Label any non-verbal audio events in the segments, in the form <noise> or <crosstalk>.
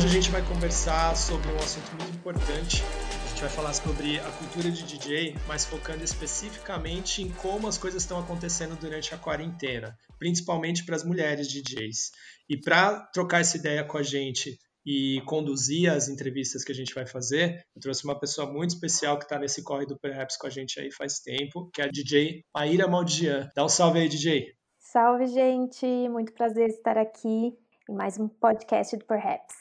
Hoje a gente vai conversar sobre um assunto muito importante. A gente vai falar sobre a cultura de DJ, mas focando especificamente em como as coisas estão acontecendo durante a quarentena, principalmente para as mulheres DJs. E para trocar essa ideia com a gente e conduzir as entrevistas que a gente vai fazer, eu trouxe uma pessoa muito especial que está nesse corre do Perhaps com a gente aí faz tempo, que é a DJ Maíra Maldian. Dá um salve aí, DJ. Salve, gente! Muito prazer estar aqui em mais um podcast do Perhaps.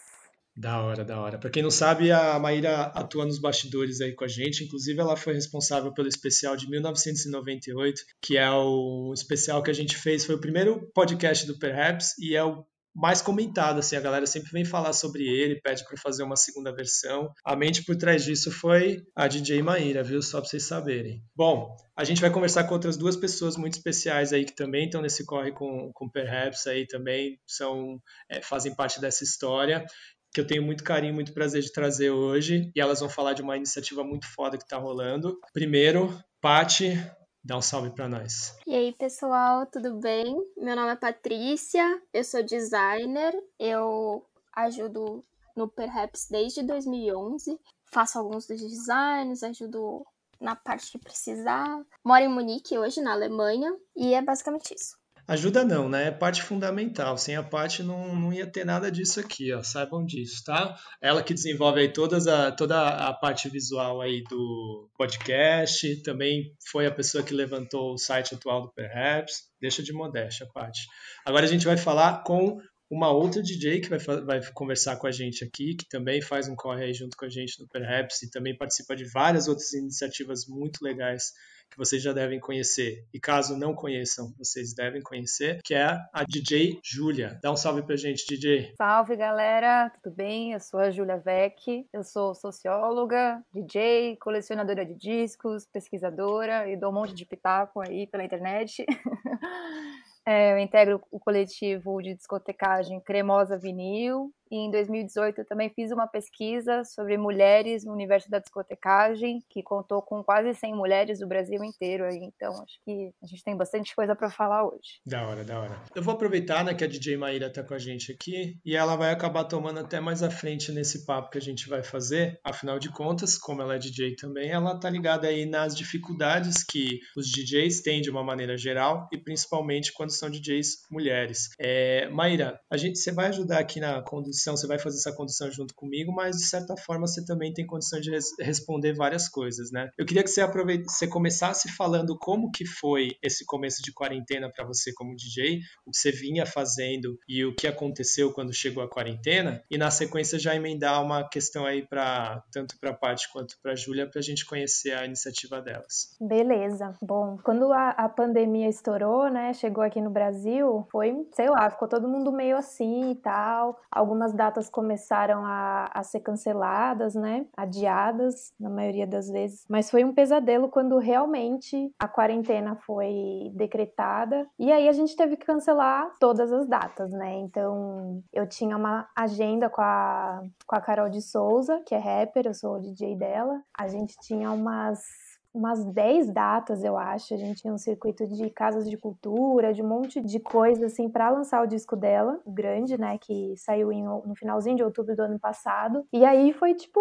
Da hora, da hora. Para quem não sabe, a Maíra atua nos bastidores aí com a gente. Inclusive, ela foi responsável pelo especial de 1998, que é o especial que a gente fez. Foi o primeiro podcast do Perhaps e é o mais comentado, assim, a galera sempre vem falar sobre ele, pede para fazer uma segunda versão. A mente por trás disso foi a DJ Maíra, viu? Só para vocês saberem. Bom, a gente vai conversar com outras duas pessoas muito especiais aí que também estão nesse corre com, com Perhaps aí também são é, fazem parte dessa história que eu tenho muito carinho, muito prazer de trazer hoje, e elas vão falar de uma iniciativa muito foda que está rolando. Primeiro, Pati, Dá um salve para nós. E aí, pessoal, tudo bem? Meu nome é Patrícia, eu sou designer, eu ajudo no Perhaps desde 2011, faço alguns dos designs, ajudo na parte que precisar. Moro em Munique hoje, na Alemanha, e é basicamente isso. Ajuda não, né? É parte fundamental. Sem a parte não, não ia ter nada disso aqui, ó. Saibam disso, tá? Ela que desenvolve aí todas a, toda a parte visual aí do podcast, também foi a pessoa que levantou o site atual do Perhaps. Deixa de modéstia, parte. Agora a gente vai falar com uma outra DJ que vai, vai conversar com a gente aqui, que também faz um corre aí junto com a gente no Perhaps e também participa de várias outras iniciativas muito legais que vocês já devem conhecer. E caso não conheçam, vocês devem conhecer, que é a DJ Júlia. Dá um salve pra gente, DJ. Salve, galera. Tudo bem? Eu sou a Júlia Vec. Eu sou socióloga, DJ, colecionadora de discos, pesquisadora e dou um monte de pitaco aí pela internet. <laughs> É, eu integro o coletivo de discotecagem Cremosa Vinil em 2018 eu também fiz uma pesquisa sobre mulheres no universo da discotecagem, que contou com quase 100 mulheres do Brasil inteiro. Então acho que a gente tem bastante coisa para falar hoje. Da hora, da hora. Eu vou aproveitar né, que a DJ Maíra tá com a gente aqui e ela vai acabar tomando até mais à frente nesse papo que a gente vai fazer. Afinal de contas, como ela é DJ também, ela tá ligada aí nas dificuldades que os DJs têm de uma maneira geral e principalmente quando são DJs mulheres. É, Maíra, a gente, você vai ajudar aqui na condução condição, você vai fazer essa condição junto comigo, mas de certa forma você também tem condição de res responder várias coisas, né? Eu queria que você começasse falando como que foi esse começo de quarentena para você como DJ, o que você vinha fazendo e o que aconteceu quando chegou a quarentena, e na sequência já emendar uma questão aí para tanto para a Paty quanto para a Júlia para a gente conhecer a iniciativa delas. Beleza. Bom, quando a, a pandemia estourou, né, chegou aqui no Brasil, foi, sei lá, ficou todo mundo meio assim e tal. Algumas algumas datas começaram a, a ser canceladas, né? Adiadas, na maioria das vezes. Mas foi um pesadelo quando realmente a quarentena foi decretada. E aí a gente teve que cancelar todas as datas, né? Então eu tinha uma agenda com a, com a Carol de Souza, que é rapper, eu sou o DJ dela. A gente tinha umas umas 10 datas, eu acho. A gente tinha um circuito de casas de cultura, de um monte de coisa, assim, para lançar o disco dela, grande, né? Que saiu em, no finalzinho de outubro do ano passado. E aí foi tipo.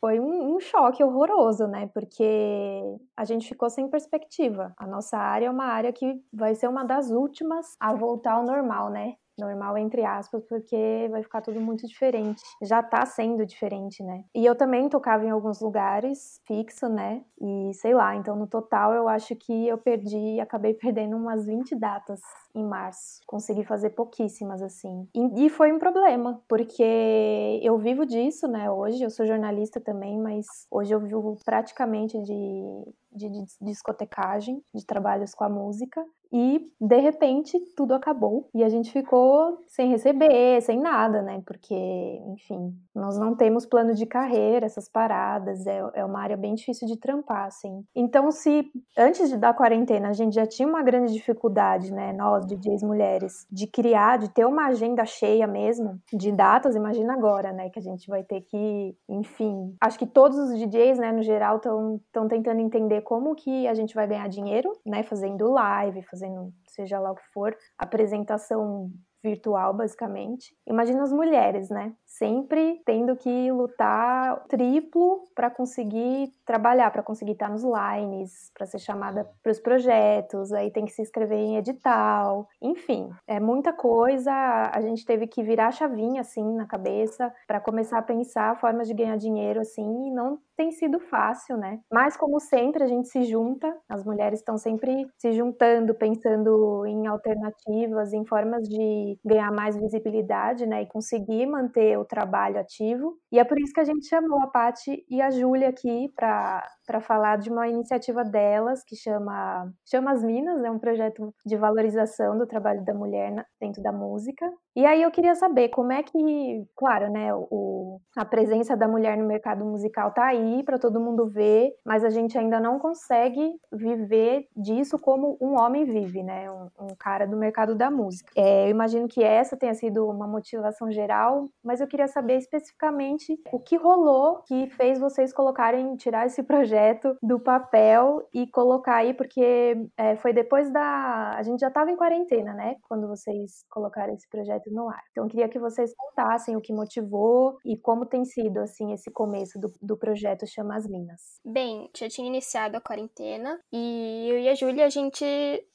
Foi um, um choque horroroso, né? Porque a gente ficou sem perspectiva. A nossa área é uma área que vai ser uma das últimas a voltar ao normal, né? Normal entre aspas, porque vai ficar tudo muito diferente. Já tá sendo diferente, né? E eu também tocava em alguns lugares fixo, né? E sei lá, então no total eu acho que eu perdi, acabei <laughs> perdendo umas 20 datas em março. Consegui fazer pouquíssimas assim. E, e foi um problema, porque eu vivo disso, né? Hoje eu sou jornalista também, mas hoje eu vivo praticamente de, de, de discotecagem, de trabalhos com a música e de repente tudo acabou e a gente ficou sem receber, sem nada, né? Porque, enfim, nós não temos plano de carreira, essas paradas, é, é uma área bem difícil de trampar, assim. Então, se antes de dar quarentena a gente já tinha uma grande dificuldade, né, nós, DJs mulheres, de criar, de ter uma agenda cheia mesmo, de datas, imagina agora, né, que a gente vai ter que, enfim, acho que todos os DJs, né, no geral, estão tentando entender como que a gente vai ganhar dinheiro, né, fazendo live, fazendo fazendo seja lá o que for, apresentação virtual, basicamente. Imagina as mulheres, né? Sempre tendo que lutar triplo para conseguir trabalhar, para conseguir estar nos lines, para ser chamada para os projetos, aí tem que se inscrever em edital, enfim, é muita coisa. A gente teve que virar a chavinha assim na cabeça para começar a pensar formas de ganhar dinheiro assim, e não tem sido fácil, né? Mas como sempre a gente se junta, as mulheres estão sempre se juntando, pensando em alternativas, em formas de ganhar mais visibilidade, né, e conseguir manter o trabalho ativo. E é por isso que a gente chamou a Pati e a Júlia aqui para falar de uma iniciativa delas que chama Chama as Minas, é um projeto de valorização do trabalho da mulher dentro da música. E aí eu queria saber como é que, claro, né, o, a presença da mulher no mercado musical tá aí para todo mundo ver, mas a gente ainda não consegue viver disso como um homem vive, né, um, um cara do mercado da música. É, eu imagino que essa tenha sido uma motivação geral, mas eu queria saber especificamente o que rolou que fez vocês colocarem, tirar esse projeto do papel e colocar aí, porque é, foi depois da. A gente já estava em quarentena, né, quando vocês colocaram esse projeto projeto no ar. Então, queria que vocês contassem o que motivou e como tem sido, assim, esse começo do, do projeto Chama as Minas. Bem, já tinha iniciado a quarentena e eu e a Júlia, a gente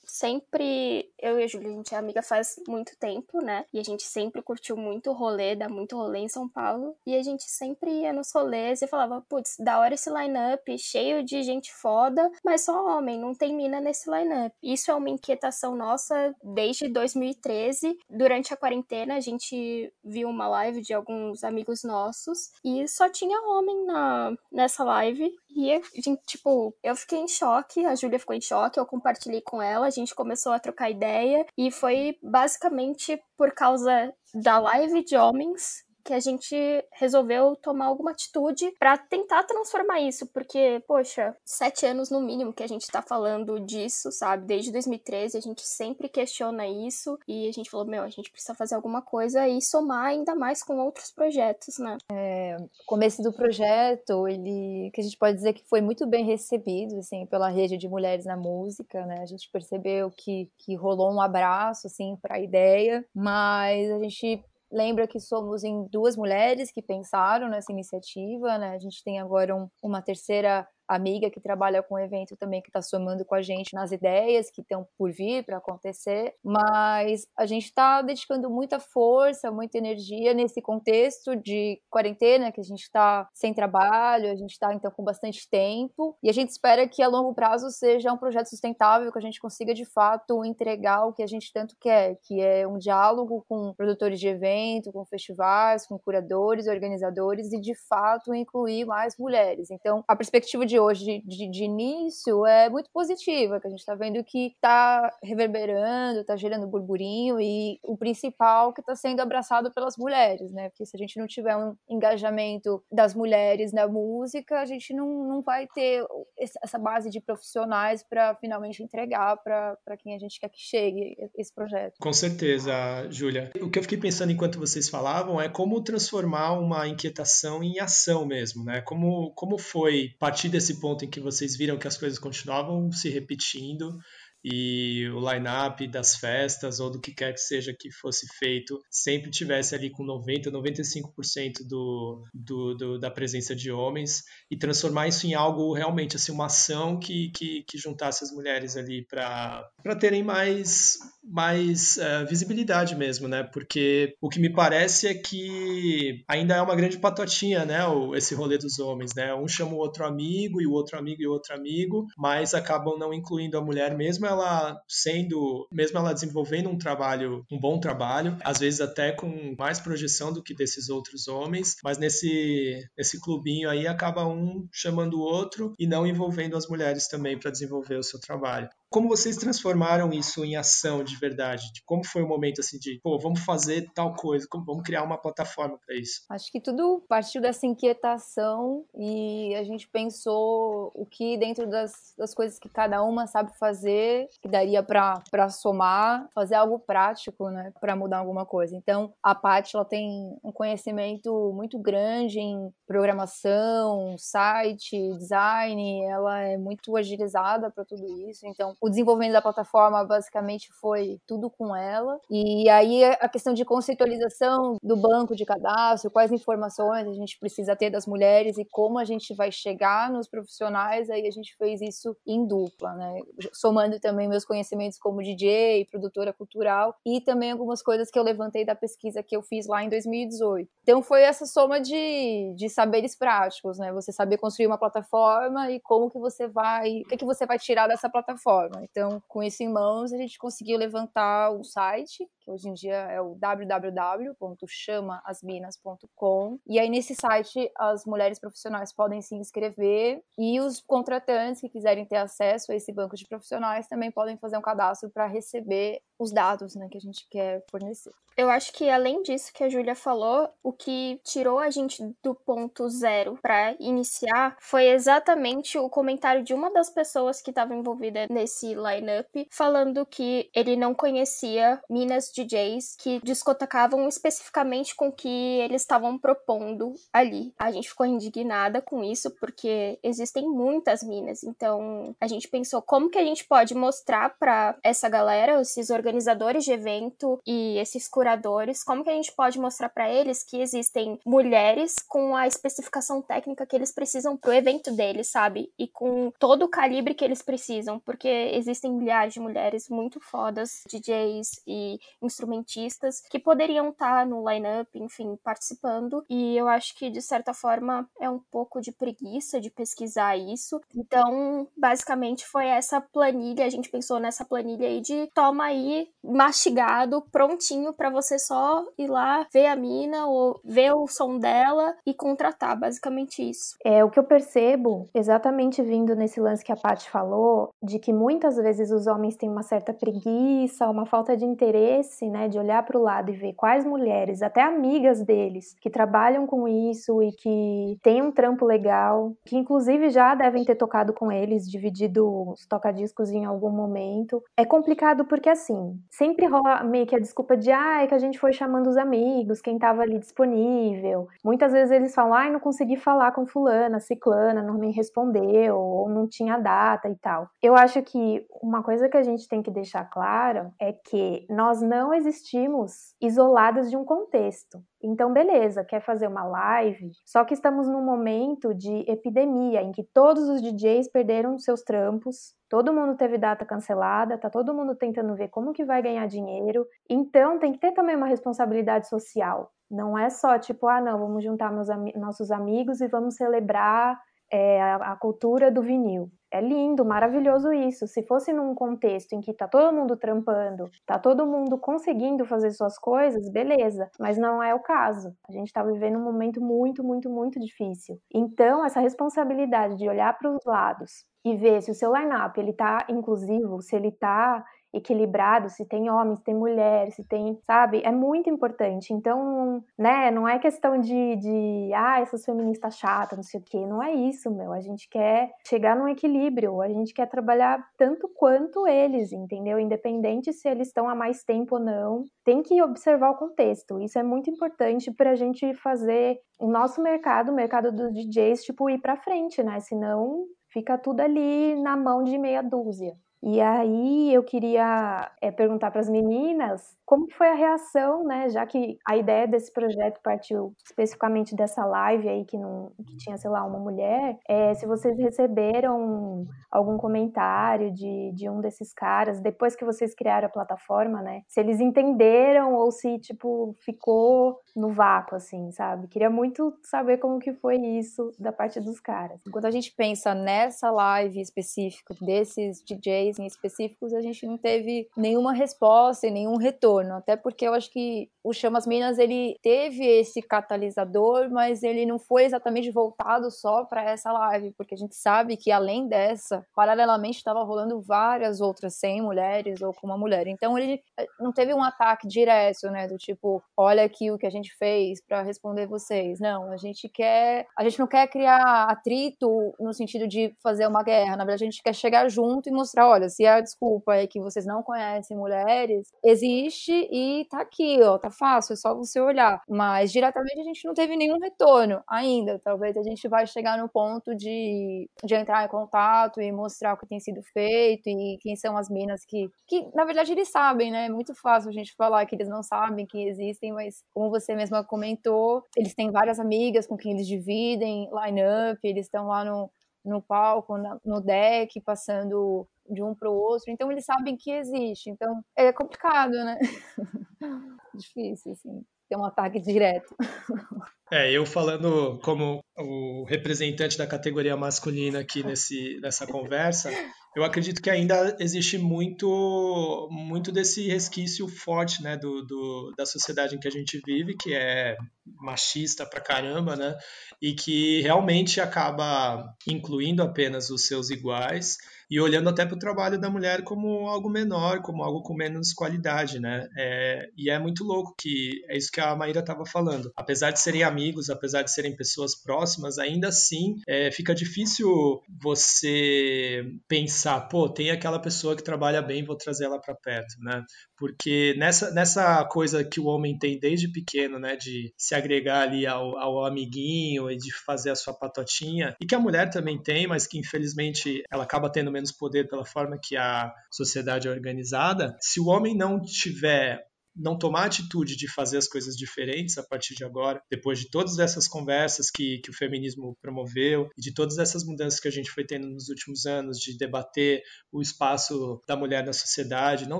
sempre. Eu e a Júlia, a gente é amiga faz muito tempo, né? E a gente sempre curtiu muito rolê, dá muito rolê em São Paulo. E a gente sempre ia nos rolês e falava, putz, da hora esse line-up, cheio de gente foda, mas só homem, não tem mina nesse line-up. Isso é uma inquietação nossa desde 2013. Durante a quarentena, a gente viu uma live de alguns amigos nossos e só tinha homem na, nessa live. E a gente, tipo, eu fiquei em choque, a Júlia ficou em choque, eu compartilhei com ela, a gente começou a trocar ideia e foi basicamente por causa da live de homens que a gente resolveu tomar alguma atitude para tentar transformar isso, porque, poxa, sete anos no mínimo que a gente tá falando disso, sabe? Desde 2013 a gente sempre questiona isso e a gente falou, meu, a gente precisa fazer alguma coisa e somar ainda mais com outros projetos, né? É, o começo do projeto, ele, que a gente pode dizer que foi muito bem recebido, assim, pela rede de mulheres na música, né? A gente percebeu que, que rolou um abraço, assim, para a ideia, mas a gente lembra que somos em duas mulheres que pensaram nessa iniciativa, né? A gente tem agora um, uma terceira amiga que trabalha com o evento também que está somando com a gente nas ideias que estão por vir para acontecer, mas a gente está dedicando muita força, muita energia nesse contexto de quarentena que a gente está sem trabalho, a gente está então com bastante tempo e a gente espera que a longo prazo seja um projeto sustentável que a gente consiga de fato entregar o que a gente tanto quer, que é um diálogo com produtores de evento, com festivais, com curadores, organizadores e de fato incluir mais mulheres. Então a perspectiva de hoje de, de início é muito positiva, que a gente está vendo que está reverberando, está gerando burburinho e o principal que está sendo abraçado pelas mulheres, né? Porque se a gente não tiver um engajamento das mulheres na música, a gente não, não vai ter essa base de profissionais para finalmente entregar para quem a gente quer que chegue esse projeto. Com certeza, Júlia. O que eu fiquei pensando enquanto vocês falavam é como transformar uma inquietação em ação mesmo, né? Como, como foi partir desse esse ponto em que vocês viram que as coisas continuavam se repetindo e o line-up das festas ou do que quer que seja que fosse feito sempre tivesse ali com 90, 95% do, do, do, da presença de homens e transformar isso em algo realmente assim uma ação que, que, que juntasse as mulheres ali para terem mais mais uh, visibilidade mesmo, né? Porque o que me parece é que ainda é uma grande patotinha, né? O, esse rolê dos homens, né? Um chama o outro amigo e o outro amigo e o outro amigo, mas acabam não incluindo a mulher mesmo ela sendo, mesmo ela desenvolvendo um trabalho, um bom trabalho, às vezes até com mais projeção do que desses outros homens, mas nesse nesse clubinho aí acaba um chamando o outro e não envolvendo as mulheres também para desenvolver o seu trabalho. Como vocês transformaram isso em ação de verdade? De como foi o momento assim de, pô, vamos fazer tal coisa, vamos criar uma plataforma para isso? Acho que tudo partiu dessa inquietação e a gente pensou o que dentro das, das coisas que cada uma sabe fazer, que daria para somar, fazer algo prático, né, para mudar alguma coisa. Então, a Paty ela tem um conhecimento muito grande em programação, site, design, ela é muito agilizada para tudo isso. Então, o desenvolvimento da plataforma basicamente foi tudo com ela. E aí a questão de conceitualização do banco de cadastro, quais informações a gente precisa ter das mulheres e como a gente vai chegar nos profissionais, aí a gente fez isso em dupla, né? Somando também meus conhecimentos como DJ, produtora cultural e também algumas coisas que eu levantei da pesquisa que eu fiz lá em 2018. Então foi essa soma de, de saberes práticos, né? Você saber construir uma plataforma e como que você vai, o que, que você vai tirar dessa plataforma. Então, com isso em mãos, a gente conseguiu levantar um site, que hoje em dia é o www.chamaasminas.com. E aí nesse site as mulheres profissionais podem se inscrever e os contratantes que quiserem ter acesso a esse banco de profissionais também podem fazer um cadastro para receber os dados né, que a gente quer fornecer. Eu acho que além disso que a Júlia falou, o que tirou a gente do ponto zero para iniciar foi exatamente o comentário de uma das pessoas que estava envolvida nesse lineup, falando que ele não conhecia minas DJs que discotecavam especificamente com o que eles estavam propondo ali. A gente ficou indignada com isso porque existem muitas minas, então a gente pensou como que a gente pode mostrar para essa galera, esses organizadores de evento e esses curadores, como que a gente pode mostrar para eles que existem mulheres com a especificação técnica que eles precisam pro evento deles, sabe? E com todo o calibre que eles precisam, porque existem milhares de mulheres muito fodas, DJs e instrumentistas que poderiam estar tá no line-up, enfim, participando. E eu acho que de certa forma é um pouco de preguiça de pesquisar isso. Então, basicamente foi essa planilha, a gente pensou nessa planilha aí de toma aí mastigado, prontinho para você só ir lá ver a mina ou ver o som dela e contratar, basicamente isso. É o que eu percebo, exatamente vindo nesse lance que a Paty falou, de que muitas vezes os homens têm uma certa preguiça, uma falta de interesse, né, de olhar para o lado e ver quais mulheres, até amigas deles, que trabalham com isso e que têm um trampo legal, que inclusive já devem ter tocado com eles, dividido os tocadiscos em algum momento. É complicado porque assim, sempre rola meio que a desculpa de ah, é que a gente foi chamando os amigos, quem tava ali disponível. Muitas vezes eles falam, ai, ah, não consegui falar com fulana, ciclana, não me respondeu, ou não tinha data e tal. Eu acho que uma coisa que a gente tem que deixar claro é que nós não existimos isoladas de um contexto. Então, beleza, quer fazer uma live, só que estamos num momento de epidemia em que todos os DJs perderam seus trampos, todo mundo teve data cancelada, tá todo mundo tentando ver como que vai ganhar dinheiro. Então, tem que ter também uma responsabilidade social. Não é só tipo, ah, não, vamos juntar meus, nossos amigos e vamos celebrar é, a, a cultura do vinil. É lindo, maravilhoso isso. Se fosse num contexto em que tá todo mundo trampando, tá todo mundo conseguindo fazer suas coisas, beleza. Mas não é o caso. A gente tá vivendo um momento muito, muito, muito difícil. Então, essa responsabilidade de olhar para os lados e ver se o seu line-up ele tá inclusivo, se ele tá equilibrado, se tem homens, se tem mulheres, se tem, sabe? É muito importante. Então, né, não é questão de, de ah, essas feministas chatas, não sei o quê. Não é isso, meu. A gente quer chegar num equilíbrio, a gente quer trabalhar tanto quanto eles, entendeu? Independente se eles estão há mais tempo ou não. Tem que observar o contexto. Isso é muito importante para a gente fazer o nosso mercado, o mercado dos DJs, tipo, ir para frente, né? Senão fica tudo ali na mão de meia dúzia. E aí eu queria é, perguntar para as meninas como foi a reação, né? Já que a ideia desse projeto partiu especificamente dessa live aí que não que tinha, sei lá, uma mulher, é, se vocês receberam algum comentário de, de um desses caras depois que vocês criaram a plataforma, né? Se eles entenderam ou se tipo ficou no vácuo, assim, sabe? Queria muito saber como que foi isso da parte dos caras. Quando a gente pensa nessa live específica desses DJs em específicos, a gente não teve nenhuma resposta e nenhum retorno, até porque eu acho que o Chamas Minas ele teve esse catalisador, mas ele não foi exatamente voltado só para essa live, porque a gente sabe que além dessa, paralelamente estava rolando várias outras 100 mulheres ou com uma mulher. Então ele eh, não teve um ataque direto, né, do tipo, olha aqui o que a gente gente fez para responder vocês. Não, a gente quer, a gente não quer criar atrito no sentido de fazer uma guerra. Na verdade, a gente quer chegar junto e mostrar, olha, se a desculpa é que vocês não conhecem mulheres, existe e tá aqui, ó, tá fácil, é só você olhar. Mas diretamente a gente não teve nenhum retorno ainda. Talvez a gente vai chegar no ponto de, de entrar em contato e mostrar o que tem sido feito e quem são as minas que, que na verdade eles sabem, né? É muito fácil a gente falar que eles não sabem que existem, mas como você mesma comentou, eles têm várias amigas com quem eles dividem line-up, eles estão lá no, no palco, no deck, passando de um para o outro, então eles sabem que existe. Então é complicado, né? <laughs> Difícil, assim ter um ataque direto. <laughs> É, eu falando como o representante da categoria masculina aqui nesse, nessa conversa, eu acredito que ainda existe muito, muito desse resquício forte né, do, do, da sociedade em que a gente vive, que é machista pra caramba, né? E que realmente acaba incluindo apenas os seus iguais e olhando até para o trabalho da mulher como algo menor, como algo com menos qualidade, né? É, e é muito louco que é isso que a Maíra estava falando. Apesar de serem amigos, apesar de serem pessoas próximas, ainda assim é, fica difícil você pensar, pô, tem aquela pessoa que trabalha bem, vou trazer ela para perto, né? Porque nessa, nessa coisa que o homem tem desde pequeno, né, de se agregar ali ao, ao amiguinho e de fazer a sua patotinha, e que a mulher também tem, mas que infelizmente ela acaba tendo menos poder pela forma que a sociedade é organizada, se o homem não tiver não tomar atitude de fazer as coisas diferentes a partir de agora, depois de todas essas conversas que, que o feminismo promoveu e de todas essas mudanças que a gente foi tendo nos últimos anos de debater o espaço da mulher na sociedade, não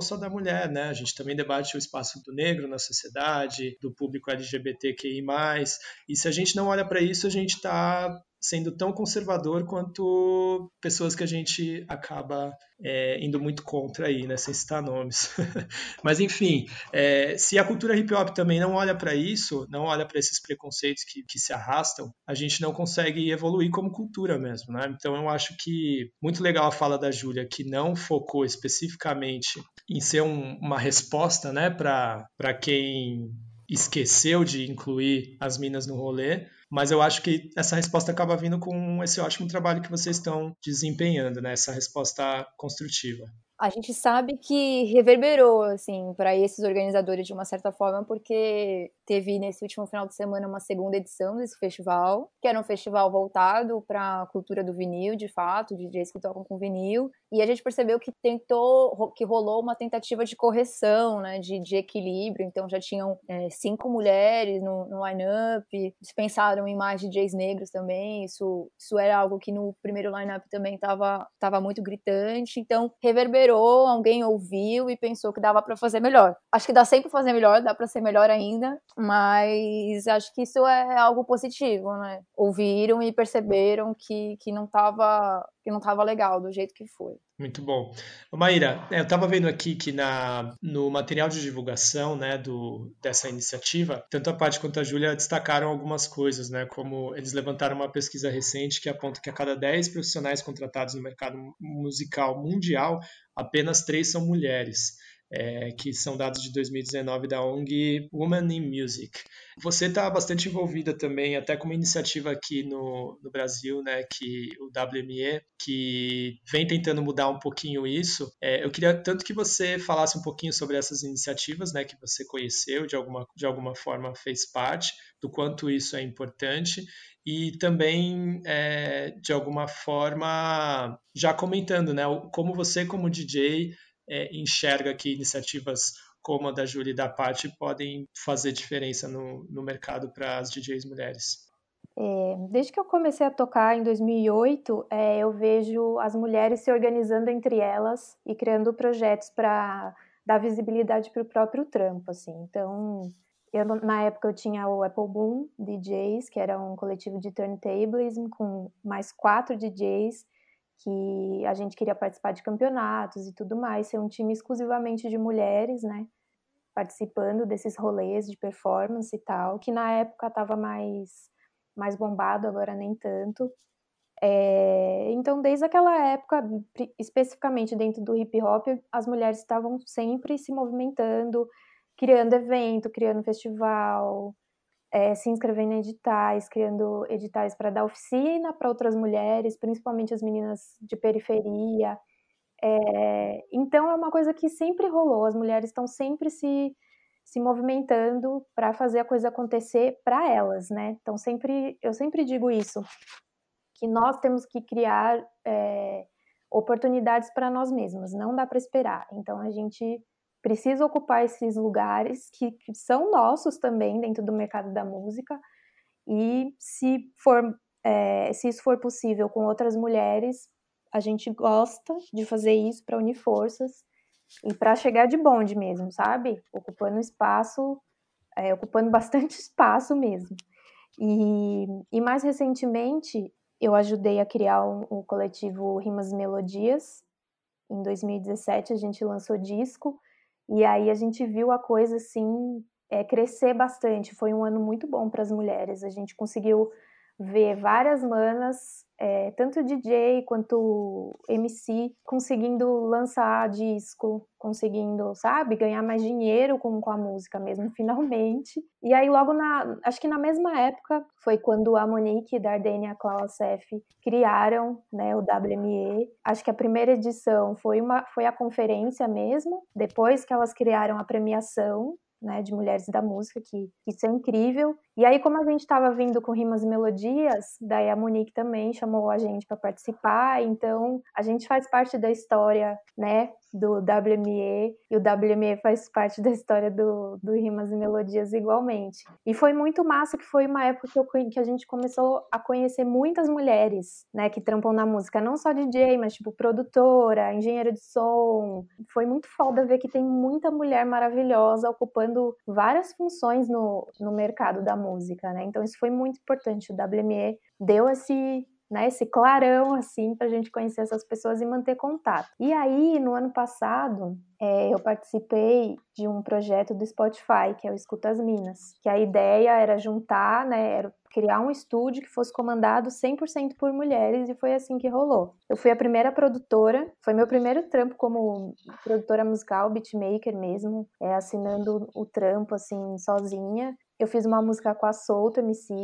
só da mulher, né? A gente também debate o espaço do negro na sociedade, do público LGBTQI+. E se a gente não olha para isso, a gente está sendo tão conservador quanto pessoas que a gente acaba é, indo muito contra aí, né, sem citar nomes. <laughs> Mas enfim, é, se a cultura hip hop também não olha para isso, não olha para esses preconceitos que, que se arrastam, a gente não consegue evoluir como cultura mesmo, né? Então eu acho que muito legal a fala da Júlia, que não focou especificamente em ser um, uma resposta, né, para quem esqueceu de incluir as minas no rolê, mas eu acho que essa resposta acaba vindo com esse ótimo trabalho que vocês estão desempenhando, né? Essa resposta construtiva a gente sabe que reverberou assim para esses organizadores de uma certa forma porque teve nesse último final de semana uma segunda edição desse festival que era um festival voltado para a cultura do vinil de fato de DJs que tocam com vinil e a gente percebeu que tentou que rolou uma tentativa de correção né de, de equilíbrio então já tinham é, cinco mulheres no, no line-up eles pensaram em mais DJs negros também isso isso era algo que no primeiro line-up também estava tava muito gritante então reverberou alguém ouviu e pensou que dava para fazer melhor. Acho que dá sempre fazer melhor, dá para ser melhor ainda, mas acho que isso é algo positivo, né? Ouviram e perceberam que, que não tava que não estava legal do jeito que foi. Muito bom. Maíra, é, eu estava vendo aqui que na, no material de divulgação né, do, dessa iniciativa, tanto a Paty quanto a Júlia destacaram algumas coisas, né, como eles levantaram uma pesquisa recente que aponta que a cada 10 profissionais contratados no mercado musical mundial, apenas 3 são mulheres é, que são dados de 2019 da ONG Women in Music. Você está bastante envolvida também, até com uma iniciativa aqui no, no Brasil, né, que o WME, que vem tentando mudar um pouquinho isso. É, eu queria tanto que você falasse um pouquinho sobre essas iniciativas, né, que você conheceu, de alguma, de alguma forma fez parte, do quanto isso é importante, e também, é, de alguma forma, já comentando, né, como você, como DJ, é, enxerga que iniciativas como a da Júlia e da Paty podem fazer diferença no, no mercado para as DJs mulheres? É, desde que eu comecei a tocar em 2008, é, eu vejo as mulheres se organizando entre elas e criando projetos para dar visibilidade para o próprio trampo, assim. Então, eu, na época eu tinha o Apple Boom DJs, que era um coletivo de turntablism com mais quatro DJs que a gente queria participar de campeonatos e tudo mais, ser um time exclusivamente de mulheres, né? Participando desses rolês de performance e tal, que na época estava mais, mais bombado, agora nem tanto. É, então, desde aquela época, especificamente dentro do hip hop, as mulheres estavam sempre se movimentando, criando evento, criando festival, é, se inscrevendo em editais, criando editais para dar oficina para outras mulheres, principalmente as meninas de periferia. É, então é uma coisa que sempre rolou, as mulheres estão sempre se, se movimentando para fazer a coisa acontecer para elas, né? Então sempre eu sempre digo isso, que nós temos que criar é, oportunidades para nós mesmas, não dá para esperar. Então a gente precisa ocupar esses lugares que, que, são nossos também dentro do mercado da música. E se for é, se isso for possível com outras mulheres a gente gosta de fazer isso para unir forças e para chegar de bonde mesmo sabe? Ocupando espaço é, ocupando <laughs> bastante espaço mesmo. E, e mais recentemente eu ajudei a criar o um, um coletivo Rimas e Melodias. Em 2017 a gente lançou disco e aí a gente viu a coisa assim é, crescer bastante. Foi um ano muito bom para as mulheres. A gente conseguiu ver várias manas é, tanto DJ quanto MC conseguindo lançar disco, conseguindo, sabe, ganhar mais dinheiro com, com a música mesmo, <laughs> finalmente. E aí, logo na. Acho que na mesma época foi quando a Monique, Dardenne e a Sef criaram né, o WME. Acho que a primeira edição foi, uma, foi a conferência mesmo, depois que elas criaram a premiação né, de mulheres da música, que, que isso é incrível. E aí, como a gente estava vindo com rimas e melodias, daí a Monique também chamou a gente para participar, então a gente faz parte da história, né, do WME, e o WME faz parte da história do, do Rimas e Melodias igualmente. E foi muito massa que foi uma época que, eu, que a gente começou a conhecer muitas mulheres, né, que trampam na música, não só DJ, mas tipo produtora, engenheira de som. Foi muito foda ver que tem muita mulher maravilhosa ocupando várias funções no, no mercado da música, né? Então isso foi muito importante. O WME deu esse né, esse clarão assim para a gente conhecer essas pessoas e manter contato. E aí, no ano passado, é, eu participei de um projeto do Spotify, que é o Escuta as Minas, que a ideia era juntar, né, era criar um estúdio que fosse comandado 100% por mulheres e foi assim que rolou. Eu fui a primeira produtora, foi meu primeiro trampo como produtora musical, beatmaker mesmo, é, assinando o trampo assim sozinha. Eu fiz uma música com a Solto MC,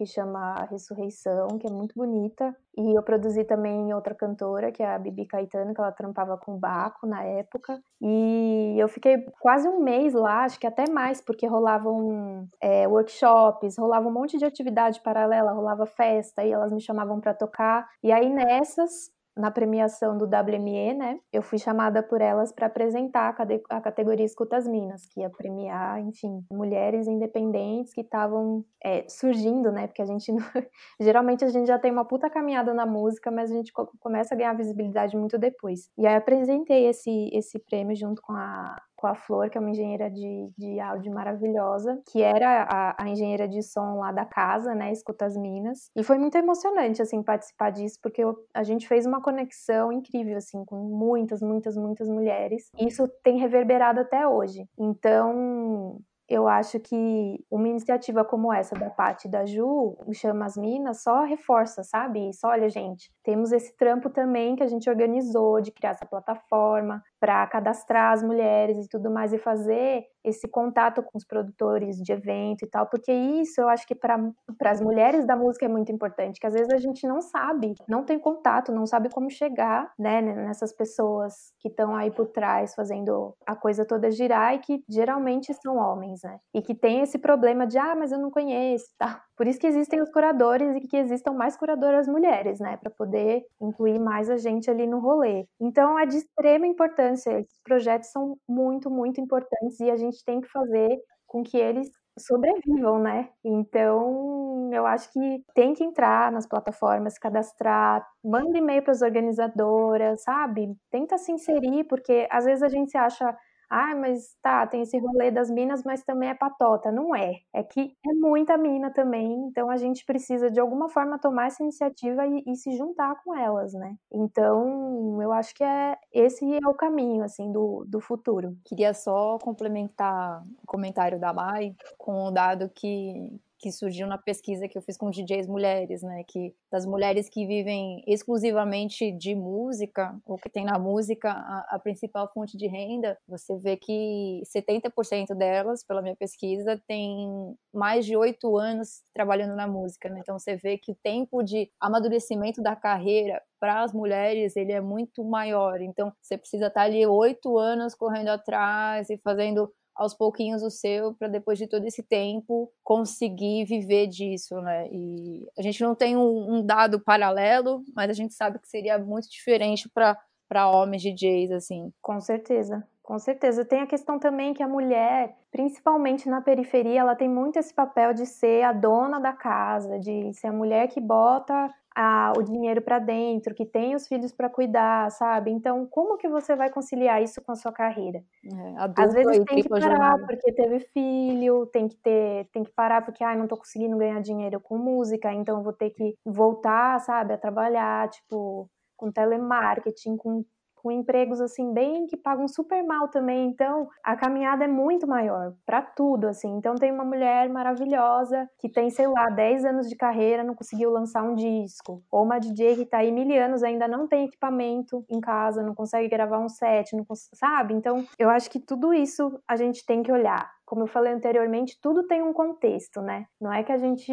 que chama Ressurreição, que é muito bonita. E eu produzi também outra cantora, que é a Bibi Caetano, que ela trampava com Baco na época. E eu fiquei quase um mês lá, acho que até mais, porque rolavam é, workshops, rolava um monte de atividade paralela, rolava festa, e elas me chamavam para tocar. E aí nessas na premiação do WME, né? Eu fui chamada por elas para apresentar a, a, categoria Escutas Minas, que ia premiar, enfim, mulheres independentes que estavam é, surgindo, né? Porque a gente não... <laughs> geralmente a gente já tem uma puta caminhada na música, mas a gente começa a ganhar visibilidade muito depois. E aí apresentei esse esse prêmio junto com a com a Flor, que é uma engenheira de, de áudio maravilhosa, que era a, a engenheira de som lá da casa, né, Escuta as Minas. E foi muito emocionante, assim, participar disso, porque eu, a gente fez uma conexão incrível, assim, com muitas, muitas, muitas mulheres. E isso tem reverberado até hoje. Então, eu acho que uma iniciativa como essa da Paty e da Ju, o Chama as Minas, só reforça, sabe? Isso, olha, gente, temos esse trampo também que a gente organizou de criar essa plataforma para cadastrar as mulheres e tudo mais e fazer esse contato com os produtores de evento e tal, porque isso eu acho que para as mulheres da música é muito importante, que às vezes a gente não sabe, não tem contato, não sabe como chegar, né, nessas pessoas que estão aí por trás fazendo a coisa toda girar e que geralmente são homens, né? E que tem esse problema de ah, mas eu não conheço, <laughs> tá? Por isso que existem os curadores e que existam mais curadoras mulheres, né, para poder incluir mais a gente ali no rolê. Então é de extrema importância, esses projetos são muito, muito importantes e a gente tem que fazer com que eles sobrevivam, né? Então, eu acho que tem que entrar nas plataformas, cadastrar, manda e-mail para as organizadoras, sabe? Tenta se inserir, porque às vezes a gente se acha ah, mas tá, tem esse rolê das minas, mas também é patota. Não é. É que é muita mina também, então a gente precisa de alguma forma tomar essa iniciativa e, e se juntar com elas, né? Então, eu acho que é esse é o caminho, assim, do, do futuro. Queria só complementar o comentário da Mai com o dado que que surgiu na pesquisa que eu fiz com DJs mulheres, né? Que das mulheres que vivem exclusivamente de música, ou que tem na música a, a principal fonte de renda, você vê que 70% delas, pela minha pesquisa, tem mais de oito anos trabalhando na música, né? Então você vê que o tempo de amadurecimento da carreira para as mulheres ele é muito maior. Então você precisa estar ali oito anos correndo atrás e fazendo aos pouquinhos o seu para depois de todo esse tempo conseguir viver disso, né? E a gente não tem um, um dado paralelo, mas a gente sabe que seria muito diferente para para homens DJs assim. Com certeza. Com certeza. Tem a questão também que a mulher, principalmente na periferia, ela tem muito esse papel de ser a dona da casa, de ser a mulher que bota a, o dinheiro para dentro, que tem os filhos para cuidar, sabe? Então, como que você vai conciliar isso com a sua carreira? É, Às vezes tem que parar porque teve filho, tem que ter, tem que parar porque ai, não tô conseguindo ganhar dinheiro com música, então vou ter que voltar, sabe, a trabalhar, tipo, com telemarketing, com com empregos assim bem que pagam super mal também. Então, a caminhada é muito maior para tudo assim. Então, tem uma mulher maravilhosa que tem, sei lá, 10 anos de carreira, não conseguiu lançar um disco, ou uma DJ que tá aí mil anos ainda não tem equipamento em casa, não consegue gravar um set, não sabe? Então, eu acho que tudo isso a gente tem que olhar como eu falei anteriormente, tudo tem um contexto, né? Não é que a gente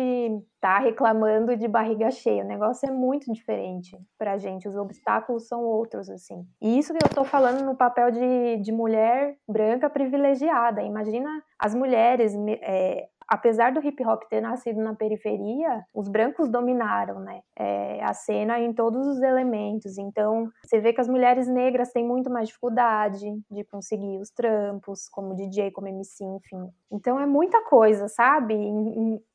tá reclamando de barriga cheia, o negócio é muito diferente pra gente, os obstáculos são outros, assim. E isso que eu tô falando no papel de, de mulher branca privilegiada. Imagina as mulheres é, apesar do hip hop ter nascido na periferia, os brancos dominaram, né? É, a cena em todos os elementos. Então, você vê que as mulheres negras têm muito mais dificuldade de conseguir os trampos, como DJ, como MC, enfim. Então, é muita coisa, sabe?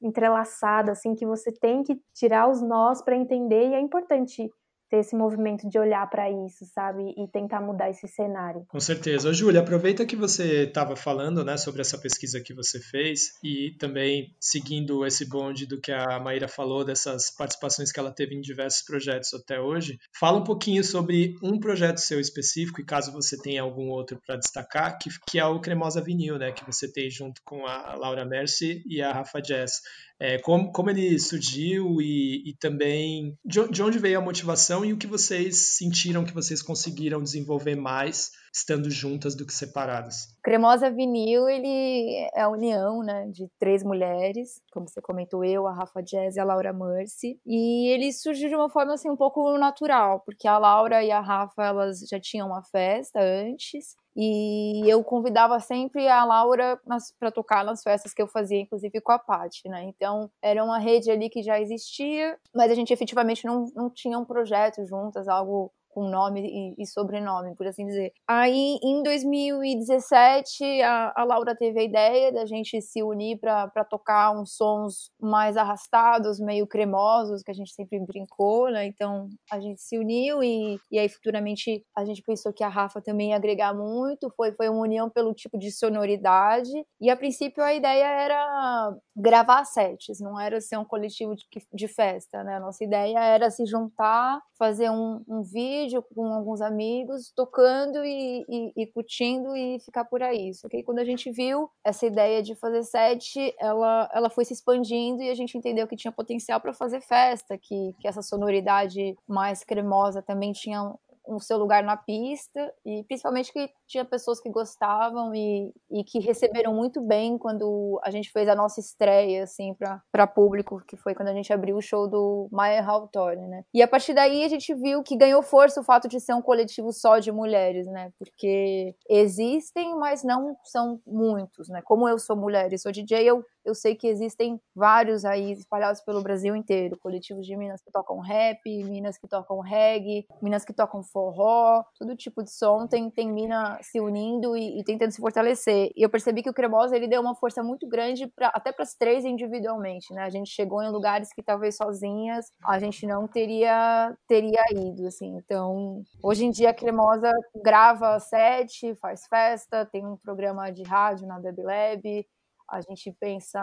Entrelaçada, assim, que você tem que tirar os nós para entender e é importante ter esse movimento de olhar para isso, sabe? E tentar mudar esse cenário. Com certeza. Júlia, aproveita que você estava falando né, sobre essa pesquisa que você fez e também seguindo esse bonde do que a Maíra falou, dessas participações que ela teve em diversos projetos até hoje. Fala um pouquinho sobre um projeto seu específico e caso você tenha algum outro para destacar, que, que é o Cremosa Vinil, né? Que você tem junto com a Laura Mercy e a Rafa Jazz é, como, como ele surgiu e, e também de, de onde veio a motivação e o que vocês sentiram que vocês conseguiram desenvolver mais estando juntas do que separadas. Cremosa Vinil, ele é a união, né, de três mulheres, como você comentou, eu, a Rafa Jazz e a Laura Mercy, e ele surgiu de uma forma, assim, um pouco natural, porque a Laura e a Rafa, elas já tinham uma festa antes, e eu convidava sempre a Laura para tocar nas festas que eu fazia, inclusive com a Paty, né? Então, era uma rede ali que já existia, mas a gente efetivamente não, não tinha um projeto juntas, algo com nome e, sobrenome, por assim dizer. Aí, em 2017, a, a Laura teve a ideia da gente se unir para tocar uns sons mais arrastados, meio cremosos, que a gente sempre brincou, né? Então, a gente se uniu e, e aí, futuramente, a gente pensou que a Rafa também ia agregar muito. Foi, foi uma união pelo tipo de sonoridade. E, a princípio, a ideia era gravar sets, não era ser um coletivo de, de festa, né? A nossa ideia era se juntar, fazer um, um vídeo vídeo com alguns amigos, tocando e, e, e curtindo e ficar por aí. Só que quando a gente viu essa ideia de fazer set, ela, ela foi se expandindo e a gente entendeu que tinha potencial para fazer festa, que, que essa sonoridade mais cremosa também tinha o seu lugar na pista e principalmente que tinha pessoas que gostavam e, e que receberam muito bem quando a gente fez a nossa estreia assim para público, que foi quando a gente abriu o show do Maya Hawthorne, né? E a partir daí a gente viu que ganhou força o fato de ser um coletivo só de mulheres, né? Porque existem, mas não são muitos, né? Como eu sou mulher e sou DJ, eu eu sei que existem vários aí espalhados pelo Brasil inteiro, coletivos de minas que tocam rap, minas que tocam reggae, minas que tocam forró, todo tipo de som tem, tem mina se unindo e, e tentando se fortalecer. E eu percebi que o Cremosa ele deu uma força muito grande pra, até para as três individualmente, né? A gente chegou em lugares que talvez sozinhas a gente não teria teria ido, assim. Então, hoje em dia a Cremosa grava set, faz festa, tem um programa de rádio na Deb Lab, a gente pensa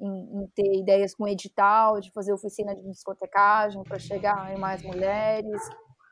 em, em, ter ideias com edital, de fazer oficina de discotecagem para chegar em mais mulheres.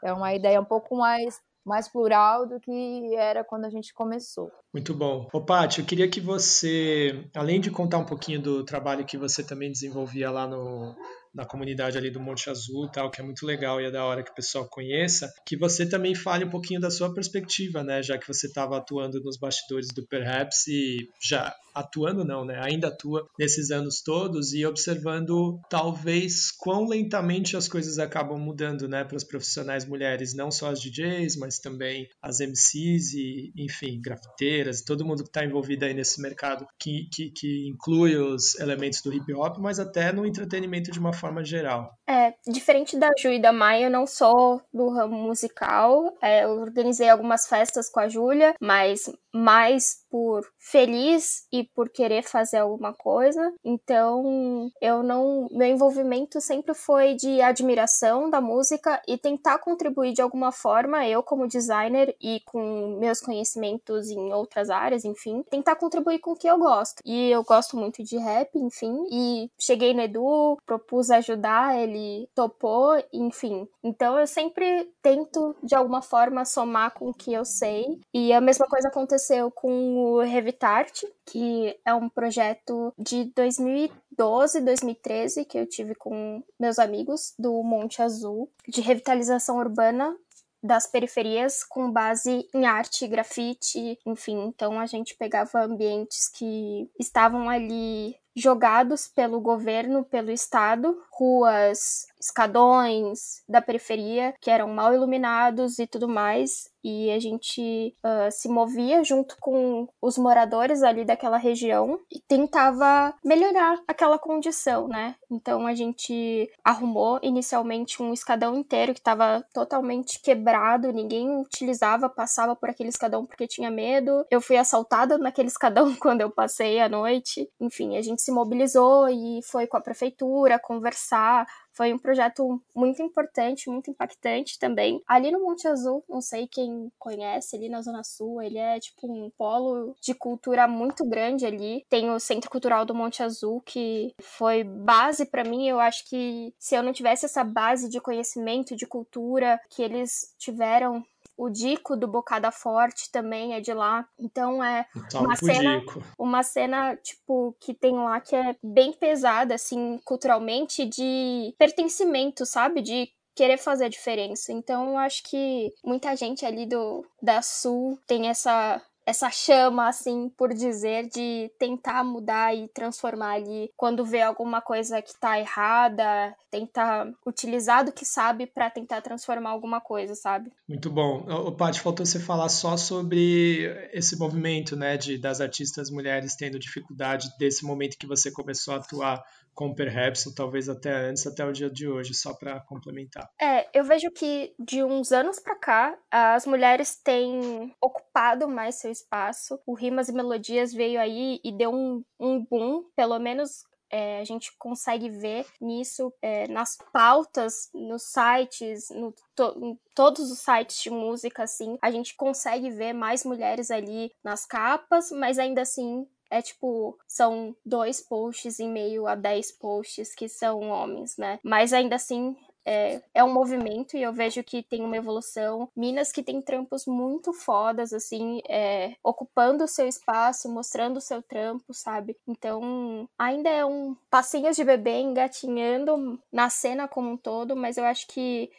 É uma ideia um pouco mais mais plural do que era quando a gente começou. Muito bom. Ô, Paty, eu queria que você, além de contar um pouquinho do trabalho que você também desenvolvia lá no, na comunidade ali do Monte Azul, tal, que é muito legal e é da hora que o pessoal conheça, que você também fale um pouquinho da sua perspectiva, né, já que você estava atuando nos bastidores do Perhaps e já atuando não, né, ainda atua nesses anos todos e observando talvez quão lentamente as coisas acabam mudando, né, para as profissionais mulheres, não só as DJs, mas também as MCs e, enfim, grafiteiras, todo mundo que está envolvido aí nesse mercado que, que, que inclui os elementos do hip hop, mas até no entretenimento de uma forma forma geral. É, diferente da Ju e da Maia, eu não sou do ramo musical. É, eu organizei algumas festas com a Júlia, mas mais por feliz e por querer fazer alguma coisa. Então, eu não. Meu envolvimento sempre foi de admiração da música e tentar contribuir de alguma forma, eu como designer e com meus conhecimentos em outras áreas, enfim, tentar contribuir com o que eu gosto. E eu gosto muito de rap, enfim, e cheguei no Edu, propus ajudar, ele topou, enfim. Então eu sempre tento de alguma forma somar com o que eu sei. E a mesma coisa aconteceu com o Revitart, que é um projeto de 2012, 2013 que eu tive com meus amigos do Monte Azul, de revitalização urbana das periferias com base em arte, grafite, enfim. Então a gente pegava ambientes que estavam ali jogados pelo governo, pelo Estado, ruas, escadões da periferia que eram mal iluminados e tudo mais. E a gente uh, se movia junto com os moradores ali daquela região e tentava melhorar aquela condição, né? Então a gente arrumou inicialmente um escadão inteiro que estava totalmente quebrado, ninguém utilizava, passava por aquele escadão porque tinha medo. Eu fui assaltada naquele escadão <laughs> quando eu passei a noite. Enfim, a gente se mobilizou e foi com a prefeitura conversar. Foi um projeto muito importante, muito impactante também. Ali no Monte Azul, não sei quem conhece, ali na Zona Sul, ele é tipo um polo de cultura muito grande ali. Tem o Centro Cultural do Monte Azul, que foi base para mim. Eu acho que se eu não tivesse essa base de conhecimento, de cultura que eles tiveram o Dico do Bocada Forte também é de lá. Então é uma cena, Dico. uma cena tipo que tem lá que é bem pesada assim culturalmente de pertencimento, sabe? De querer fazer a diferença. Então, eu acho que muita gente ali do da Sul tem essa essa chama, assim, por dizer, de tentar mudar e transformar ali quando vê alguma coisa que tá errada, tentar utilizar do que sabe para tentar transformar alguma coisa, sabe? Muito bom. O Paty, faltou você falar só sobre esse movimento, né, de, das artistas mulheres tendo dificuldade desse momento que você começou a atuar com Perhaps, ou talvez até antes, até o dia de hoje, só para complementar. É, eu vejo que de uns anos para cá, as mulheres têm ocupado mais seu espaço. O Rimas e Melodias veio aí e deu um, um boom, pelo menos é, a gente consegue ver nisso é, nas pautas, nos sites, no to, em todos os sites de música, assim, a gente consegue ver mais mulheres ali nas capas, mas ainda assim é tipo, são dois posts em meio a dez posts que são homens, né? Mas ainda assim, é, é, um movimento e eu vejo que tem uma evolução. Minas que tem trampos muito fodas, assim, é, ocupando o seu espaço, mostrando o seu trampo, sabe? Então, ainda é um passinhos de bebê engatinhando na cena como um todo, mas eu acho que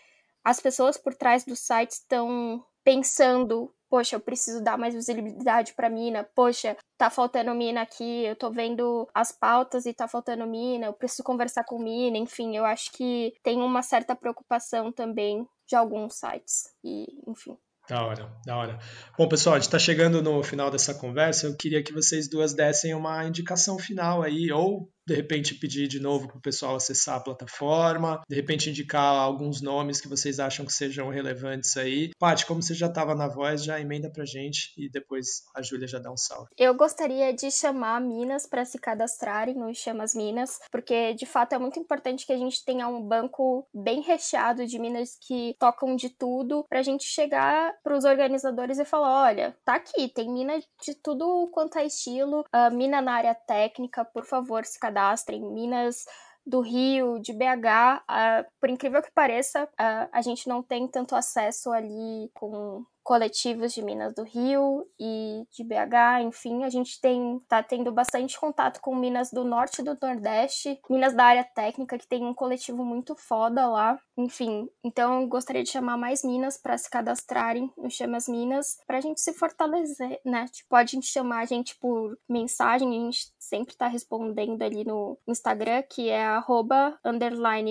as pessoas por trás do site estão pensando poxa, eu preciso dar mais visibilidade para mina, poxa, tá faltando mina aqui, eu tô vendo as pautas e tá faltando mina, eu preciso conversar com mina, enfim, eu acho que tem uma certa preocupação também de alguns sites e, enfim. Da hora, da hora. Bom, pessoal, a gente está chegando no final dessa conversa. Eu queria que vocês duas dessem uma indicação final aí, ou de repente pedir de novo para o pessoal acessar a plataforma, de repente indicar alguns nomes que vocês acham que sejam relevantes aí. Paty, como você já estava na voz, já emenda para gente e depois a Júlia já dá um salve. Eu gostaria de chamar Minas para se cadastrarem no Chamas Minas, porque de fato é muito importante que a gente tenha um banco bem recheado de minas que tocam de tudo, para a gente chegar para os organizadores e falar: olha, tá aqui, tem mina de tudo quanto é estilo, uh, mina na área técnica, por favor, se cadastrem cadastrem, Minas do Rio, de BH, uh, por incrível que pareça, uh, a gente não tem tanto acesso ali com coletivos de Minas do Rio e de BH, enfim, a gente tem tá tendo bastante contato com Minas do Norte e do Nordeste, Minas da área técnica que tem um coletivo muito foda lá, enfim. Então gostaria de chamar mais Minas para se cadastrarem no Chamas Minas, pra gente se fortalecer, né? Tipo, pode chamar a gente por mensagem, a gente sempre tá respondendo ali no Instagram, que é arroba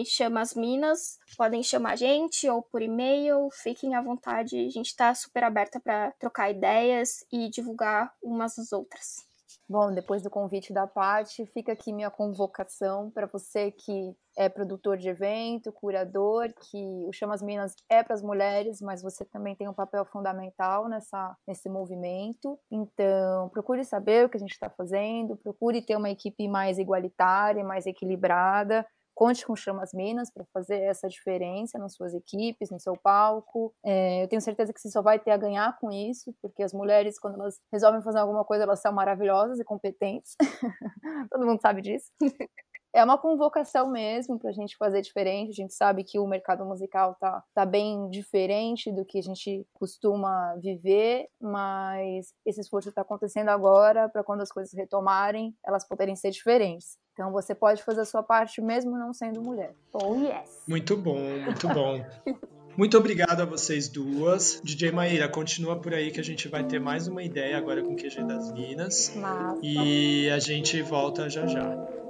chamasminas. Podem chamar a gente ou por e-mail, fiquem à vontade, a gente tá super aberta para trocar ideias e divulgar umas às outras. Bom, depois do convite da parte, fica aqui minha convocação para você que é produtor de evento, curador, que o Chamas Minas é para as mulheres, mas você também tem um papel fundamental nessa, nesse movimento. Então, procure saber o que a gente está fazendo, procure ter uma equipe mais igualitária, mais equilibrada, Conte com Chamas Minas para fazer essa diferença nas suas equipes, no seu palco. É, eu tenho certeza que você só vai ter a ganhar com isso, porque as mulheres, quando elas resolvem fazer alguma coisa, elas são maravilhosas e competentes. <laughs> Todo mundo sabe disso. <laughs> é uma convocação mesmo para a gente fazer diferente. A gente sabe que o mercado musical tá, tá bem diferente do que a gente costuma viver, mas esse esforço está acontecendo agora para quando as coisas retomarem, elas poderem ser diferentes. Então você pode fazer a sua parte mesmo não sendo mulher. Oh yes. Muito bom, muito bom. <laughs> Muito obrigado a vocês duas. DJ Maíra, continua por aí que a gente vai ter mais uma ideia agora com o QG das Minas. Massa. E a gente volta já já.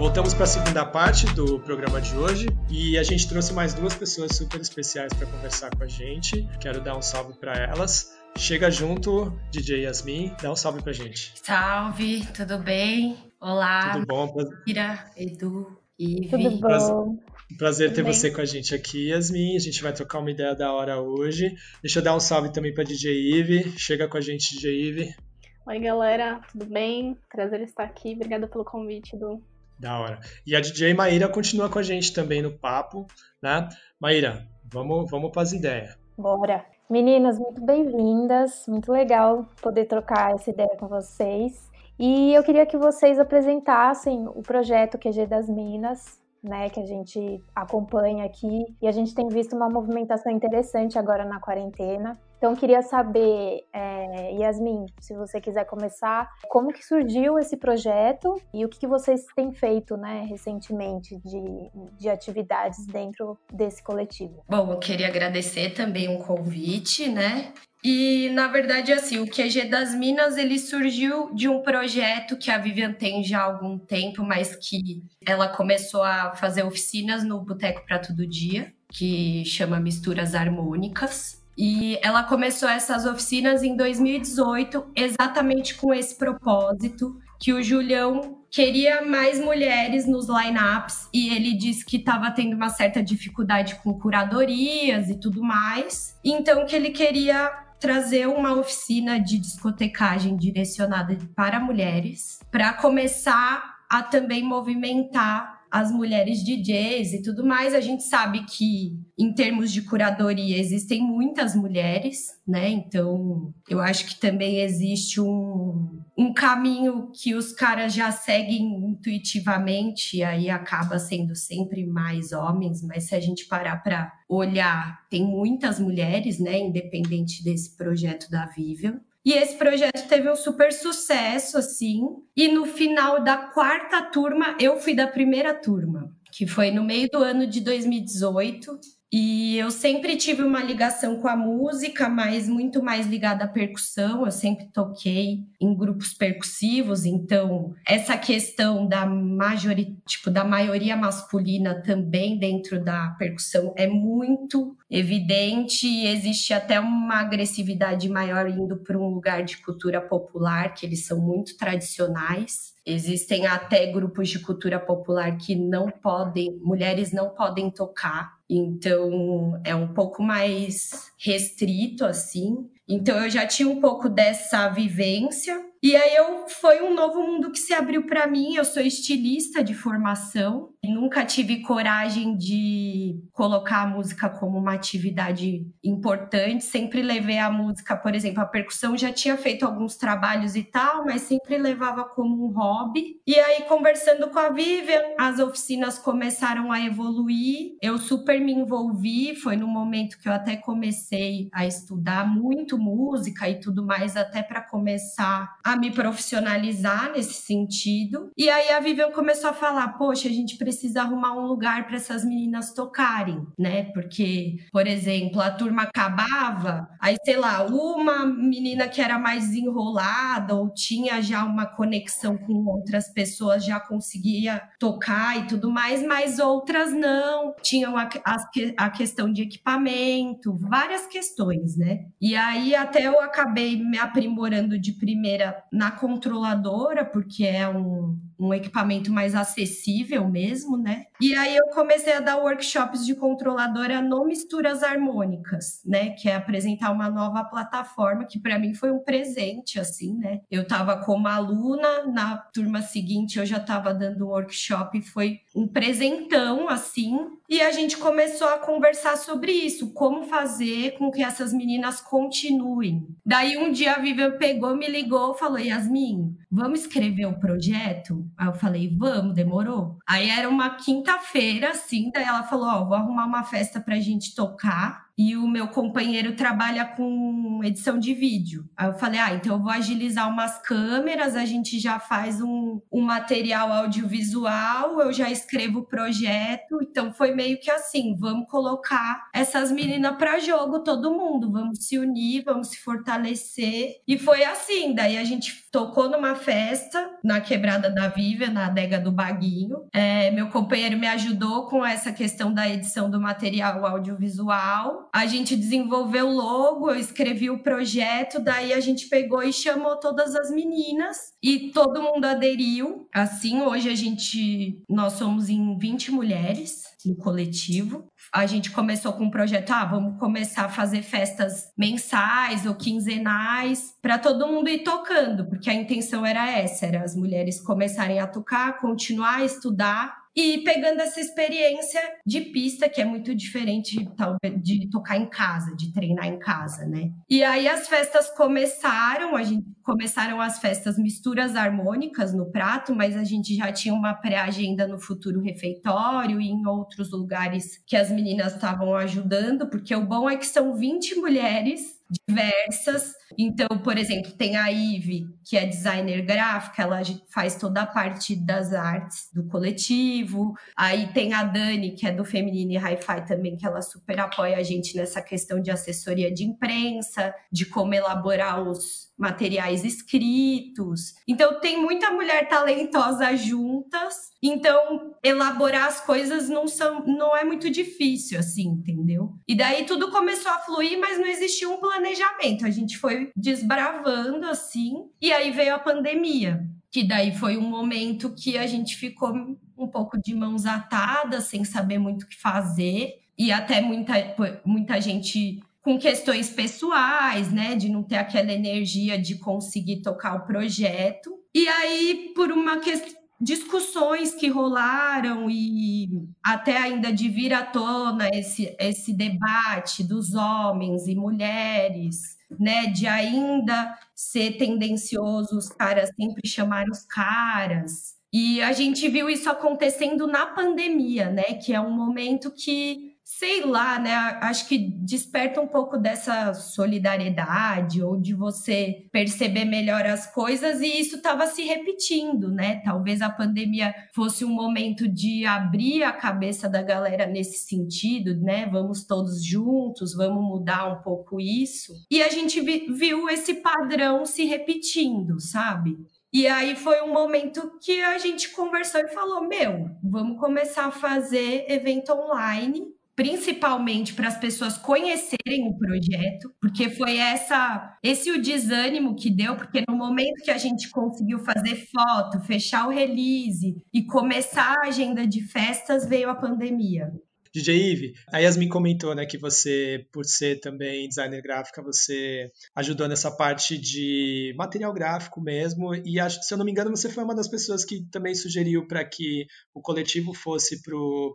Voltamos para a segunda parte do programa de hoje e a gente trouxe mais duas pessoas super especiais para conversar com a gente. Quero dar um salve para elas. Chega junto, DJ Yasmin, dá um salve pra gente. Salve, tudo bem? Olá. Tudo bom? Ira, Edu, Ive. Tudo bom? Prazer ter você com a gente aqui, Yasmin. A gente vai trocar uma ideia da hora hoje. Deixa eu dar um salve também para DJ Ive. Chega com a gente, DJ Ive. Oi, galera, tudo bem? Prazer estar aqui. Obrigada pelo convite, do da hora. E a DJ Maíra continua com a gente também no papo, né? Maíra, vamos, vamos para as ideias. Bora. Meninas, muito bem-vindas. Muito legal poder trocar essa ideia com vocês. E eu queria que vocês apresentassem o projeto QG das Minas, né, que a gente acompanha aqui e a gente tem visto uma movimentação interessante agora na quarentena. Então, queria saber, é, Yasmin, se você quiser começar, como que surgiu esse projeto e o que, que vocês têm feito, né, recentemente de, de atividades dentro desse coletivo? Bom, eu queria agradecer também o um convite, né? E, na verdade, assim, o QG das Minas, ele surgiu de um projeto que a Vivian tem já há algum tempo, mas que ela começou a fazer oficinas no Boteco para Todo Dia, que chama Misturas Harmônicas. E ela começou essas oficinas em 2018, exatamente com esse propósito, que o Julião queria mais mulheres nos lineups e ele disse que estava tendo uma certa dificuldade com curadorias e tudo mais. Então que ele queria trazer uma oficina de discotecagem direcionada para mulheres, para começar a também movimentar as mulheres DJs e tudo mais. A gente sabe que, em termos de curadoria, existem muitas mulheres, né? Então, eu acho que também existe um, um caminho que os caras já seguem intuitivamente, e aí acaba sendo sempre mais homens, mas se a gente parar para olhar, tem muitas mulheres, né? Independente desse projeto da Vivian. E esse projeto teve um super sucesso, assim. E no final da quarta turma, eu fui da primeira turma, que foi no meio do ano de 2018. E eu sempre tive uma ligação com a música, mas muito mais ligada à percussão. Eu sempre toquei em grupos percussivos, então essa questão da maioria, tipo, da maioria masculina também dentro da percussão é muito evidente e existe até uma agressividade maior indo para um lugar de cultura popular, que eles são muito tradicionais. Existem até grupos de cultura popular que não podem, mulheres não podem tocar. Então é um pouco mais restrito assim. Então eu já tinha um pouco dessa vivência. E aí eu foi um novo mundo que se abriu para mim. Eu sou estilista de formação. Nunca tive coragem de colocar a música como uma atividade importante. Sempre levei a música, por exemplo, a percussão já tinha feito alguns trabalhos e tal, mas sempre levava como um hobby. E aí conversando com a Vivian, as oficinas começaram a evoluir. Eu super me envolvi, foi no momento que eu até comecei a estudar muito música e tudo mais até para começar a me profissionalizar nesse sentido. E aí a Vivian começou a falar: "Poxa, a gente precisa arrumar um lugar para essas meninas tocarem, né? Porque, por exemplo, a turma acabava, aí sei lá, uma menina que era mais desenrolada ou tinha já uma conexão com outras pessoas já conseguia tocar e tudo mais, mas outras não. Tinham a, a, a questão de equipamento, várias questões, né? E aí até eu acabei me aprimorando de primeira na controladora, porque é um, um equipamento mais acessível mesmo, né? E aí eu comecei a dar workshops de controladora no Misturas Harmônicas, né? Que é apresentar uma nova plataforma que para mim foi um presente, assim, né? Eu estava como aluna, na turma seguinte eu já estava dando um workshop, foi um presentão, assim, e a gente começou a conversar sobre isso, como fazer com que essas meninas continuem. Daí um dia a Vivian pegou, me ligou, falou: Yasmin, vamos escrever o projeto? Aí eu falei: vamos, demorou. Aí era uma quinta-feira, assim, daí ela falou: Ó, oh, vou arrumar uma festa pra gente tocar e o meu companheiro trabalha com edição de vídeo. Aí eu falei, ah, então eu vou agilizar umas câmeras, a gente já faz um, um material audiovisual, eu já escrevo o projeto. Então foi meio que assim, vamos colocar essas meninas para jogo, todo mundo, vamos se unir, vamos se fortalecer. E foi assim, daí a gente tocou numa festa na Quebrada da Viva, na adega do Baguinho. É, meu companheiro me ajudou com essa questão da edição do material audiovisual a gente desenvolveu o logo, eu escrevi o projeto, daí a gente pegou e chamou todas as meninas e todo mundo aderiu. Assim, hoje a gente nós somos em 20 mulheres no coletivo. A gente começou com um projeto, ah, vamos começar a fazer festas mensais ou quinzenais para todo mundo ir tocando, porque a intenção era essa, era as mulheres começarem a tocar, continuar a estudar e pegando essa experiência de pista, que é muito diferente de, de tocar em casa, de treinar em casa, né? E aí as festas começaram, a gente começaram as festas misturas harmônicas no prato, mas a gente já tinha uma pré-agenda no futuro refeitório e em outros lugares que as meninas estavam ajudando, porque o bom é que são 20 mulheres diversas. Então, por exemplo, tem a Ive, que é designer gráfica, ela faz toda a parte das artes do coletivo. Aí tem a Dani, que é do Feminine Hi-Fi também, que ela super apoia a gente nessa questão de assessoria de imprensa, de como elaborar os materiais escritos. Então tem muita mulher talentosa juntas. Então elaborar as coisas não são não é muito difícil assim, entendeu? E daí tudo começou a fluir, mas não existia um planejamento. A gente foi desbravando assim, e aí veio a pandemia. Que daí foi um momento que a gente ficou um pouco de mãos atadas, sem saber muito o que fazer, e até muita, muita gente com questões pessoais, né, de não ter aquela energia de conseguir tocar o projeto. E aí, por uma questão discussões que rolaram e até ainda de vir à tona esse, esse debate dos homens e mulheres, né, de ainda ser tendencioso os caras sempre chamar os caras. E a gente viu isso acontecendo na pandemia, né, que é um momento que sei lá, né? Acho que desperta um pouco dessa solidariedade ou de você perceber melhor as coisas e isso estava se repetindo, né? Talvez a pandemia fosse um momento de abrir a cabeça da galera nesse sentido, né? Vamos todos juntos, vamos mudar um pouco isso. E a gente viu esse padrão se repetindo, sabe? E aí foi um momento que a gente conversou e falou: meu, vamos começar a fazer evento online principalmente para as pessoas conhecerem o projeto, porque foi essa esse o desânimo que deu, porque no momento que a gente conseguiu fazer foto, fechar o release e começar a agenda de festas, veio a pandemia. DJ Ive, a Yasmin comentou, né, que você, por ser também designer gráfica, você ajudou nessa parte de material gráfico mesmo, e acho, se eu não me engano, você foi uma das pessoas que também sugeriu para que o coletivo fosse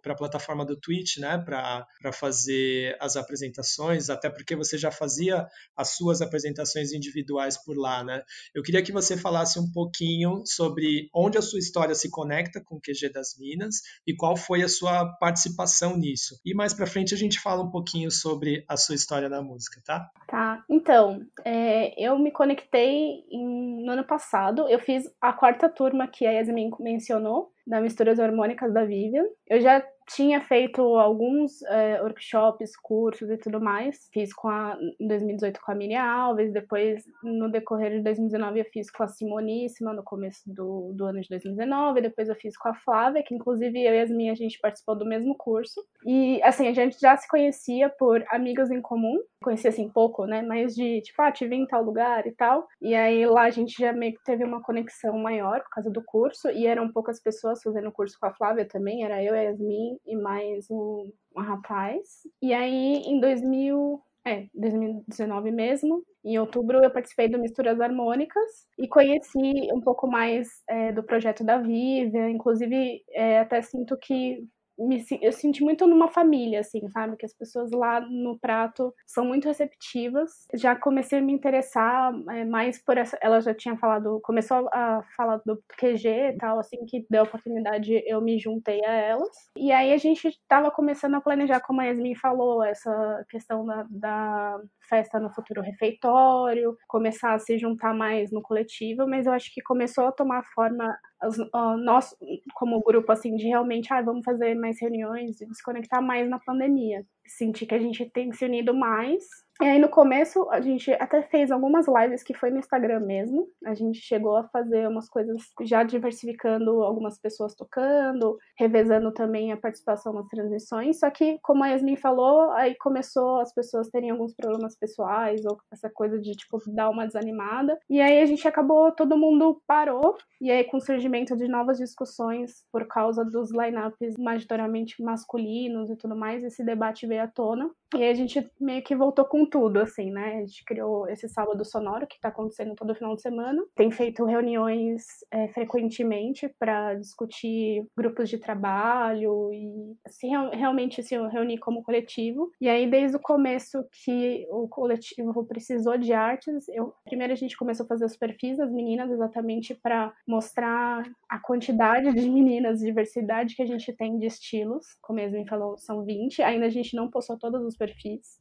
para a plataforma do Twitch, né, para fazer as apresentações, até porque você já fazia as suas apresentações individuais por lá, né? Eu queria que você falasse um pouquinho sobre onde a sua história se conecta com o QG das Minas e qual foi a sua participação nisso. E mais para frente a gente fala um pouquinho sobre a sua história na música, tá? Tá. Então, é, eu me conectei em, no ano passado. Eu fiz a quarta turma que a Yasmin mencionou, da Misturas Harmônicas da Vivian. Eu já tinha feito alguns é, workshops, cursos e tudo mais. Fiz com a, em 2018 com a Miriam Alves, depois no decorrer de 2019 eu fiz com a Simoníssima no começo do, do ano de 2019, depois eu fiz com a Flávia, que inclusive eu e as minhas a gente participou do mesmo curso. E assim, a gente já se conhecia por amigas em comum, conhecia assim pouco, né, mas de tipo, ah, te vi em tal lugar e tal. E aí lá a gente já meio que teve uma conexão maior por causa do curso, e eram poucas pessoas fazendo o curso com a Flávia também, era eu e a Yasmin e mais um, um rapaz. E aí, em 2000, é, 2019 mesmo, em outubro eu participei do Misturas Harmônicas e conheci um pouco mais é, do projeto da Vivian, inclusive é, até sinto que me, eu senti muito numa família, assim, sabe? Que as pessoas lá no prato são muito receptivas. Já comecei a me interessar é, mais por essa. Ela já tinha falado, começou a falar do QG e tal, assim, que deu a oportunidade, eu me juntei a elas. E aí a gente estava começando a planejar, como a Yasmin falou, essa questão da, da festa no futuro refeitório, começar a se juntar mais no coletivo, mas eu acho que começou a tomar forma uh, nós como grupo assim de realmente ah, vamos fazer mais reuniões e desconectar mais na pandemia. Sentir que a gente tem se unido mais e aí no começo a gente até fez algumas lives que foi no Instagram mesmo. A gente chegou a fazer umas coisas já diversificando algumas pessoas tocando, revezando também a participação nas transmissões. Só que, como a Yasmin falou, aí começou as pessoas terem alguns problemas pessoais ou essa coisa de tipo dar uma desanimada. E aí a gente acabou, todo mundo parou. E aí com o surgimento de novas discussões por causa dos lineups majoritariamente masculinos e tudo mais, esse debate veio à tona. E aí a gente meio que voltou com tudo, assim, né? A gente criou esse sábado sonoro que está acontecendo todo final de semana. Tem feito reuniões é, frequentemente para discutir grupos de trabalho e assim, realmente se reunir como coletivo. E aí, desde o começo que o coletivo precisou de artes, eu, primeiro a gente começou a fazer os perfis das meninas exatamente para mostrar a quantidade de meninas, diversidade que a gente tem de estilos. Como a Yasmin falou, são 20. Ainda a gente não postou todos os perfis.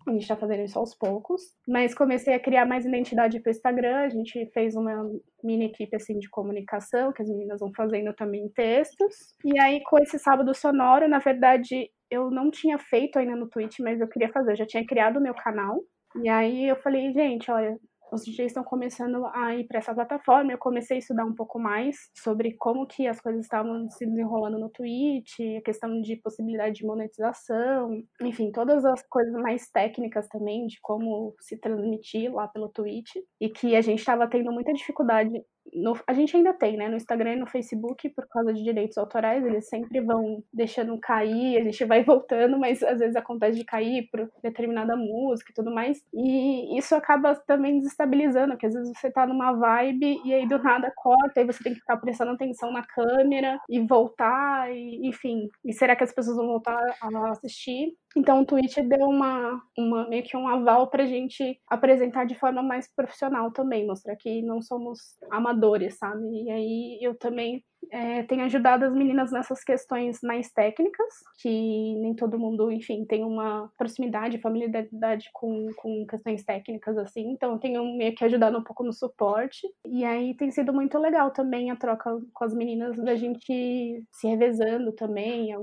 A gente está fazendo isso aos poucos, mas comecei a criar mais identidade para o Instagram. A gente fez uma mini equipe assim de comunicação, que as meninas vão fazendo também textos. E aí com esse sábado sonoro, na verdade, eu não tinha feito ainda no Twitch, mas eu queria fazer. Eu já tinha criado o meu canal. E aí eu falei, gente, olha, os DJs estão começando a ir para essa plataforma. Eu comecei a estudar um pouco mais sobre como que as coisas estavam se desenrolando no Twitch, a questão de possibilidade de monetização, enfim, todas as coisas mais técnicas também de como se transmitir lá pelo Twitch e que a gente estava tendo muita dificuldade no, a gente ainda tem, né? No Instagram e no Facebook, por causa de direitos autorais, eles sempre vão deixando cair, a gente vai <laughs> voltando, mas às vezes acontece de cair por determinada música e tudo mais. E isso acaba também desestabilizando, porque às vezes você tá numa vibe e aí do nada corta, aí você tem que ficar prestando atenção na câmera e voltar, e, enfim. E será que as pessoas vão voltar a assistir? Então o Twitch deu uma, uma meio que um aval para a gente apresentar de forma mais profissional também, mostrar que não somos amadores, sabe? E aí eu também é, tem ajudado as meninas nessas questões mais técnicas, que nem todo mundo, enfim, tem uma proximidade, familiaridade com, com questões técnicas, assim, então eu tenho meio que ajudado um pouco no suporte, e aí tem sido muito legal também a troca com as meninas, da gente se revezando também,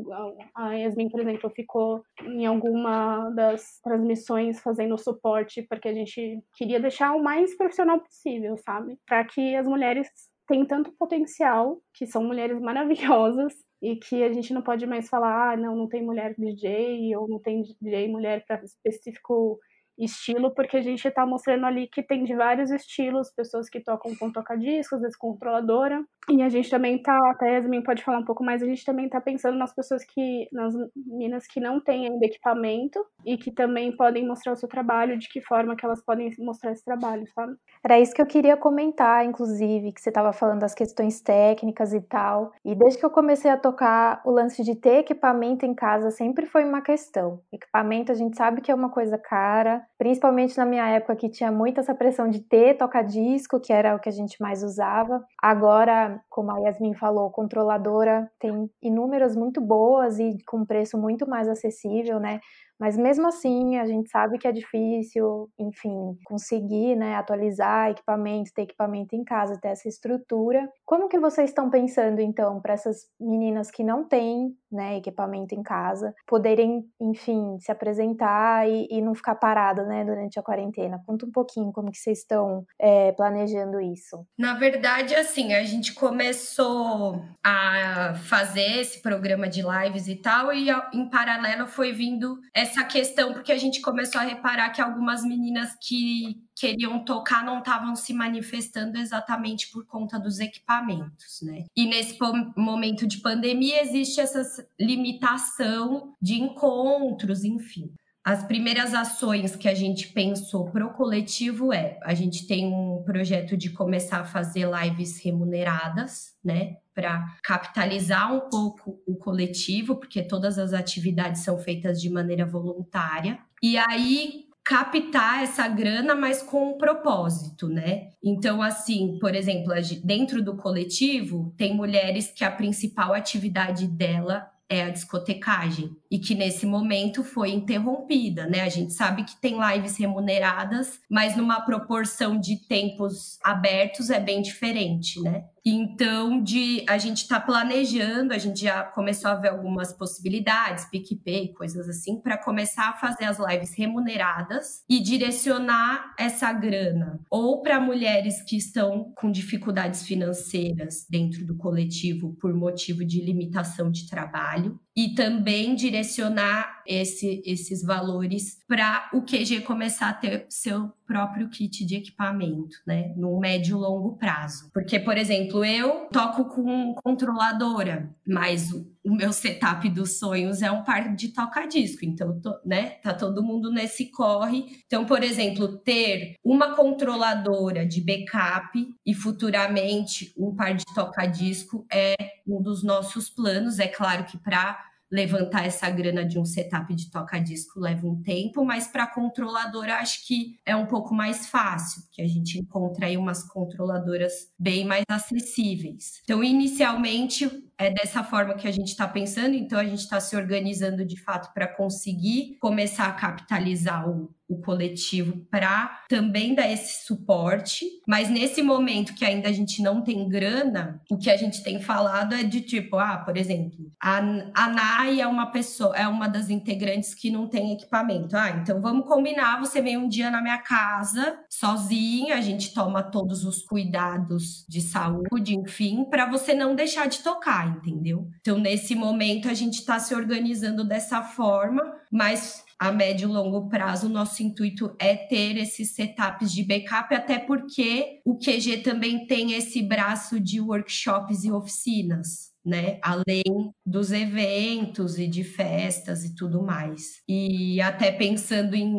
a Yasmin, por exemplo, ficou em alguma das transmissões fazendo suporte, porque a gente queria deixar o mais profissional possível, sabe? Para que as mulheres tem tanto potencial, que são mulheres <laughs> maravilhosas, e que a gente não pode mais falar, ah, não, não tem mulher DJ, ou não tem DJ mulher para específico estilo, porque a gente está mostrando ali que tem de vários estilos, pessoas que tocam com toca-discos, controladora, e a gente também tá, até Yasmin pode falar um pouco mais, a gente também tá pensando nas pessoas que, nas meninas que não têm ainda equipamento e que também podem mostrar o seu trabalho, de que forma que elas podem mostrar esse trabalho, sabe? Era isso que eu queria comentar, inclusive, que você estava falando das questões técnicas e tal. E desde que eu comecei a tocar, o lance de ter equipamento em casa sempre foi uma questão. Equipamento a gente sabe que é uma coisa cara, principalmente na minha época que tinha muita essa pressão de ter toca-disco, que era o que a gente mais usava. Agora, como a Yasmin falou, controladora tem inúmeras muito boas e com preço muito mais acessível, né? Mas mesmo assim, a gente sabe que é difícil, enfim, conseguir, né, atualizar equipamento, ter equipamento em casa, ter essa estrutura. Como que vocês estão pensando então para essas meninas que não têm, né, equipamento em casa, poderem, enfim, se apresentar e, e não ficar parada, né, durante a quarentena? Conta um pouquinho como que vocês estão é, planejando isso. Na verdade, assim, a gente começou a fazer esse programa de lives e tal, e em paralelo foi vindo essa questão, porque a gente começou a reparar que algumas meninas que queriam tocar não estavam se manifestando exatamente por conta dos equipamentos, né? E nesse momento de pandemia existe essa limitação de encontros, enfim. As primeiras ações que a gente pensou para o coletivo é: a gente tem um projeto de começar a fazer lives remuneradas, né? Para capitalizar um pouco o coletivo, porque todas as atividades são feitas de maneira voluntária. E aí, captar essa grana, mas com um propósito, né? Então, assim, por exemplo, dentro do coletivo, tem mulheres que a principal atividade dela é a discotecagem e que nesse momento foi interrompida, né? A gente sabe que tem lives remuneradas, mas numa proporção de tempos abertos é bem diferente, né? Então, de a gente está planejando, a gente já começou a ver algumas possibilidades, PicPay, coisas assim, para começar a fazer as lives remuneradas e direcionar essa grana ou para mulheres que estão com dificuldades financeiras dentro do coletivo por motivo de limitação de trabalho, e também direcionar esse, esses valores para o QG começar a ter seu próprio kit de equipamento, né, no médio e longo prazo. Porque, por exemplo, eu toco com controladora, mas o, meu setup dos sonhos é um par de toca-disco, então, tô, né, tá todo mundo nesse corre. Então, por exemplo, ter uma controladora de backup e futuramente um par de toca-disco é um dos nossos planos. É claro que para levantar essa grana de um setup de toca-disco leva um tempo, mas para controladora acho que é um pouco mais fácil, porque a gente encontra aí umas controladoras bem mais acessíveis. Então, inicialmente, é dessa forma que a gente está pensando, então a gente está se organizando de fato para conseguir começar a capitalizar o, o coletivo para também dar esse suporte. Mas nesse momento que ainda a gente não tem grana, o que a gente tem falado é de tipo, ah, por exemplo, a, a Nai é uma pessoa, é uma das integrantes que não tem equipamento. Ah, então vamos combinar, você vem um dia na minha casa, sozinha, a gente toma todos os cuidados de saúde, enfim, para você não deixar de tocar entendeu? Então, nesse momento, a gente está se organizando dessa forma, mas a médio e longo prazo, o nosso intuito é ter esses setups de backup, até porque o QG também tem esse braço de workshops e oficinas. Né? Além dos eventos e de festas e tudo mais. E até pensando em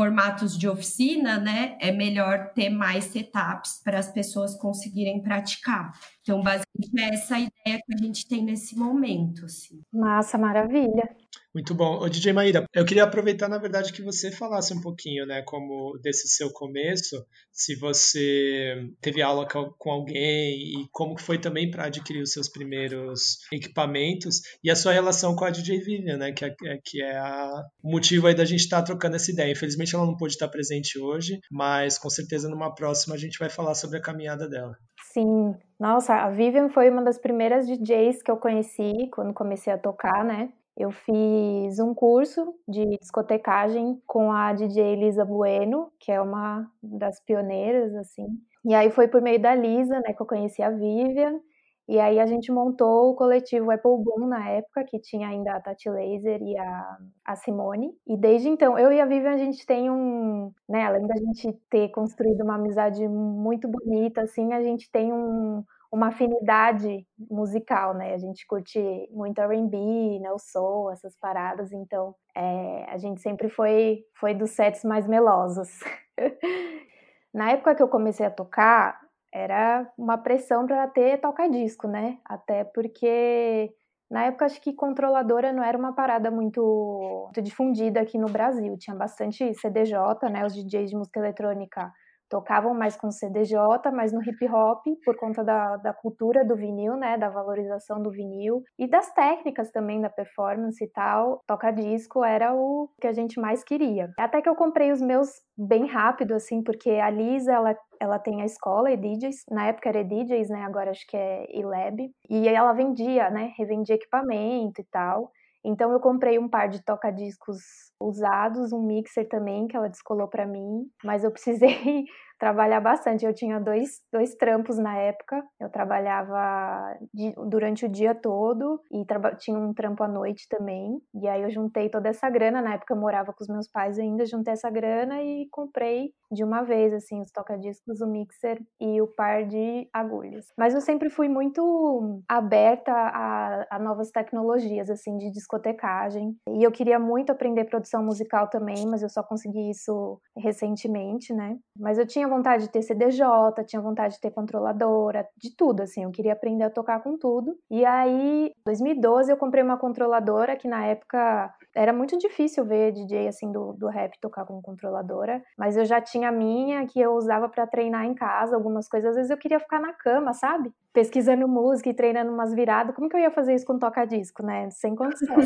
formatos de oficina, né, é melhor ter mais setups para as pessoas conseguirem praticar. Então, basicamente, é essa ideia que a gente tem nesse momento. Assim. Massa, maravilha. Muito bom. Ô, DJ Maíra, eu queria aproveitar, na verdade, que você falasse um pouquinho, né, como desse seu começo, se você teve aula com alguém e como foi também para adquirir os seus primeiros equipamentos e a sua relação com a DJ Vivian, né, que é, é que é a, o motivo aí da gente estar tá trocando essa ideia. Infelizmente ela não pôde estar presente hoje, mas com certeza numa próxima a gente vai falar sobre a caminhada dela. Sim, nossa, a Vivian foi uma das primeiras DJs que eu conheci quando comecei a tocar, né? Eu fiz um curso de discotecagem com a DJ Lisa Bueno, que é uma das pioneiras, assim. E aí foi por meio da Lisa, né, que eu conheci a Vivian. E aí a gente montou o coletivo Apple Boom na época, que tinha ainda a Tati Laser e a, a Simone. E desde então, eu e a Vivian, a gente tem um, né, além da gente ter construído uma amizade muito bonita, assim, a gente tem um, uma afinidade musical, né? A gente curte muito R&B, né, o soul, essas paradas, então é, a gente sempre foi, foi dos sets mais melosos. <laughs> Na época que eu comecei a tocar, era uma pressão para ter toca-disco, né? Até porque na época acho que controladora não era uma parada muito, muito difundida aqui no Brasil. Tinha bastante CDJ, né? Os DJs de música eletrônica tocavam mais com CDJ, mas no hip hop, por conta da, da cultura do vinil, né, da valorização do vinil e das técnicas também da performance e tal, toca disco era o que a gente mais queria. Até que eu comprei os meus bem rápido, assim, porque a Lisa, ela, ela tem a escola EDJs, na época era EDJs, né, agora acho que é eLab, e ela vendia, né, revendia equipamento e tal, então eu comprei um par de toca-discos usados, um mixer também que ela descolou para mim, mas eu precisei <laughs> trabalhar bastante. Eu tinha dois, dois trampos na época. Eu trabalhava de, durante o dia todo e tinha um trampo à noite também. E aí eu juntei toda essa grana. Na época eu morava com os meus pais ainda, juntei essa grana e comprei de uma vez, assim, os toca-discos, o mixer e o par de agulhas. Mas eu sempre fui muito aberta a, a novas tecnologias, assim, de discotecagem. E eu queria muito aprender produção musical também, mas eu só consegui isso recentemente, né? Mas eu tinha vontade de ter CDJ, tinha vontade de ter controladora, de tudo, assim, eu queria aprender a tocar com tudo. E aí, em 2012, eu comprei uma controladora que na época era muito difícil ver DJ assim do, do rap tocar com controladora, mas eu já tinha a minha que eu usava para treinar em casa, algumas coisas. Às vezes eu queria ficar na cama, sabe? Pesquisando música e treinando umas viradas. Como que eu ia fazer isso com toca-disco, né? Sem condição.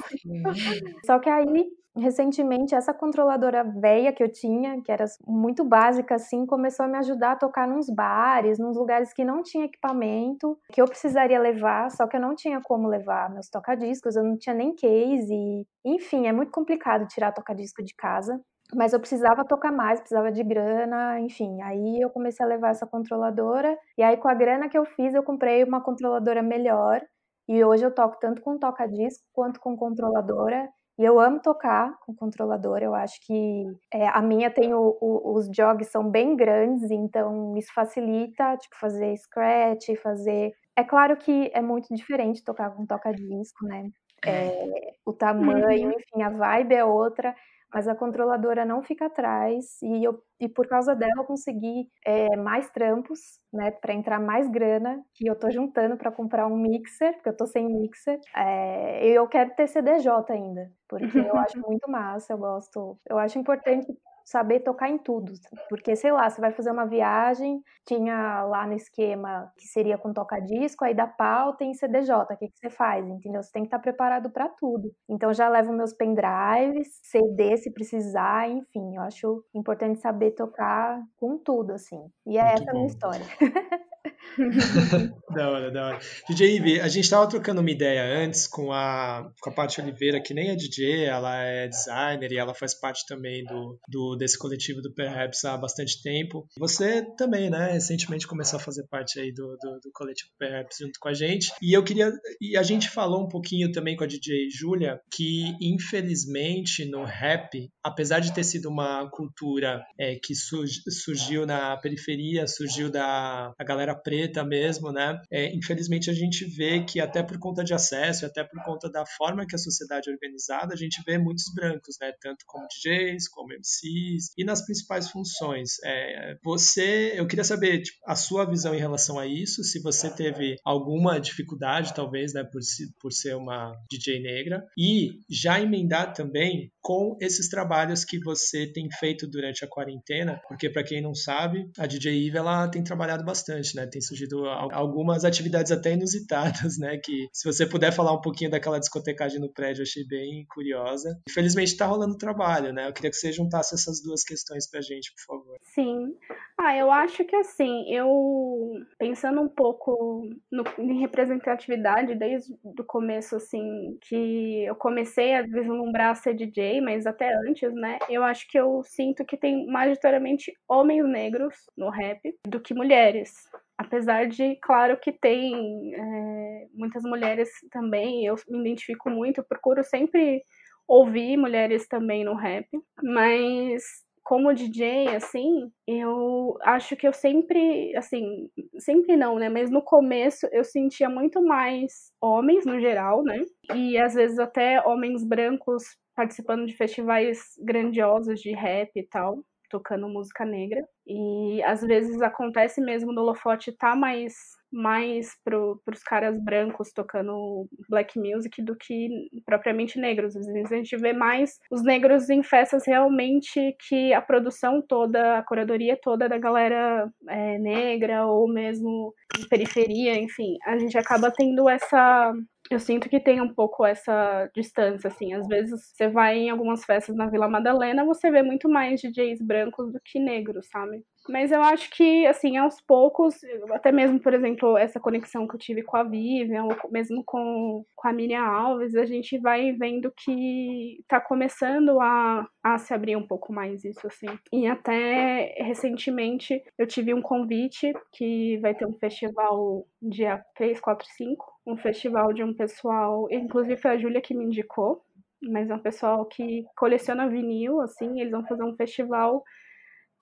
Só que aí recentemente essa controladora velha que eu tinha, que era muito básica assim, começou a me ajudar a tocar nos bares, nos lugares que não tinha equipamento, que eu precisaria levar, só que eu não tinha como levar meus tocadiscos, eu não tinha nem case, enfim, é muito complicado tirar tocadisco de casa. Mas eu precisava tocar mais, precisava de grana, enfim. Aí eu comecei a levar essa controladora. E aí, com a grana que eu fiz, eu comprei uma controladora melhor. E hoje eu toco tanto com toca-disco quanto com controladora. E eu amo tocar com controlador, eu acho que é, a minha tem o, o, os jogs são bem grandes, então isso facilita, tipo, fazer scratch, fazer... É claro que é muito diferente tocar com toca-disco, né? É, o tamanho, uhum. enfim, a vibe é outra, mas a controladora não fica atrás e, eu, e por causa dela eu consegui é, mais trampos, né, para entrar mais grana que eu tô juntando para comprar um mixer, porque eu tô sem mixer. É, eu quero ter CDJ ainda, porque eu <laughs> acho muito massa, eu gosto, eu acho importante saber tocar em tudo. Porque, sei lá, você vai fazer uma viagem, tinha lá no esquema que seria com toca-disco, aí dá pau, tem CDJ, o que, que você faz? Entendeu? Você tem que estar preparado para tudo. Então, já levo meus pendrives, CD se precisar, enfim, eu acho importante saber tocar com tudo, assim. E é Muito essa bom. a minha história. <laughs> <laughs> da hora, da hora. DJ Ivy, a gente estava trocando uma ideia antes com a, com a Paty Oliveira, que nem é DJ, ela é designer e ela faz parte também do, do desse coletivo do Perhaps há bastante tempo. Você também, né, recentemente começou a fazer parte aí do, do, do coletivo Perhaps junto com a gente. E eu queria, e a gente falou um pouquinho também com a DJ Júlia, que infelizmente no rap, apesar de ter sido uma cultura é, que surgiu na periferia, surgiu da a galera preta mesmo, né? É, infelizmente a gente vê que até por conta de acesso, até por conta da forma que a sociedade é organizada, a gente vê muitos brancos, né? Tanto como DJs, como MCs e nas principais funções. É, você, eu queria saber tipo, a sua visão em relação a isso, se você teve alguma dificuldade, talvez, né, por, por ser uma DJ negra, e já emendar também com esses trabalhos que você tem feito durante a quarentena, porque para quem não sabe, a DJ Eve ela tem trabalhado bastante, né? Tem surgido algumas atividades até inusitadas, <laughs> né? Que se você puder falar um pouquinho daquela discotecagem no prédio, eu achei bem curiosa. Infelizmente está rolando trabalho, né? Eu queria que você juntasse essas duas questões pra gente, por favor. Sim. Ah, eu acho que assim, eu pensando um pouco no, em representatividade desde o começo, assim, que eu comecei a vislumbrar ser DJ, mas até antes, né? Eu acho que eu sinto que tem majoritariamente homens negros no rap do que mulheres. Apesar de, claro, que tem é, muitas mulheres também, eu me identifico muito, procuro sempre ouvir mulheres também no rap, mas como DJ, assim, eu acho que eu sempre, assim, sempre não, né? Mas no começo eu sentia muito mais homens no geral, né? E às vezes até homens brancos participando de festivais grandiosos de rap e tal tocando música negra. E às vezes acontece mesmo do holofote tá mais mais pro, pros caras brancos tocando black music do que propriamente negros. Às vezes a gente vê mais os negros em festas realmente que a produção toda, a curadoria toda da galera é, negra ou mesmo de periferia, enfim, a gente acaba tendo essa eu sinto que tem um pouco essa distância, assim. Às vezes você vai em algumas festas na Vila Madalena, você vê muito mais DJs brancos do que negros, sabe? Mas eu acho que, assim, aos poucos, até mesmo, por exemplo, essa conexão que eu tive com a Vivian, ou mesmo com, com a Miriam Alves, a gente vai vendo que tá começando a, a se abrir um pouco mais isso, assim. E até recentemente eu tive um convite que vai ter um festival dia 3, 4, 5, um festival de um pessoal, inclusive foi a Júlia que me indicou, mas é um pessoal que coleciona vinil, assim, eles vão fazer um festival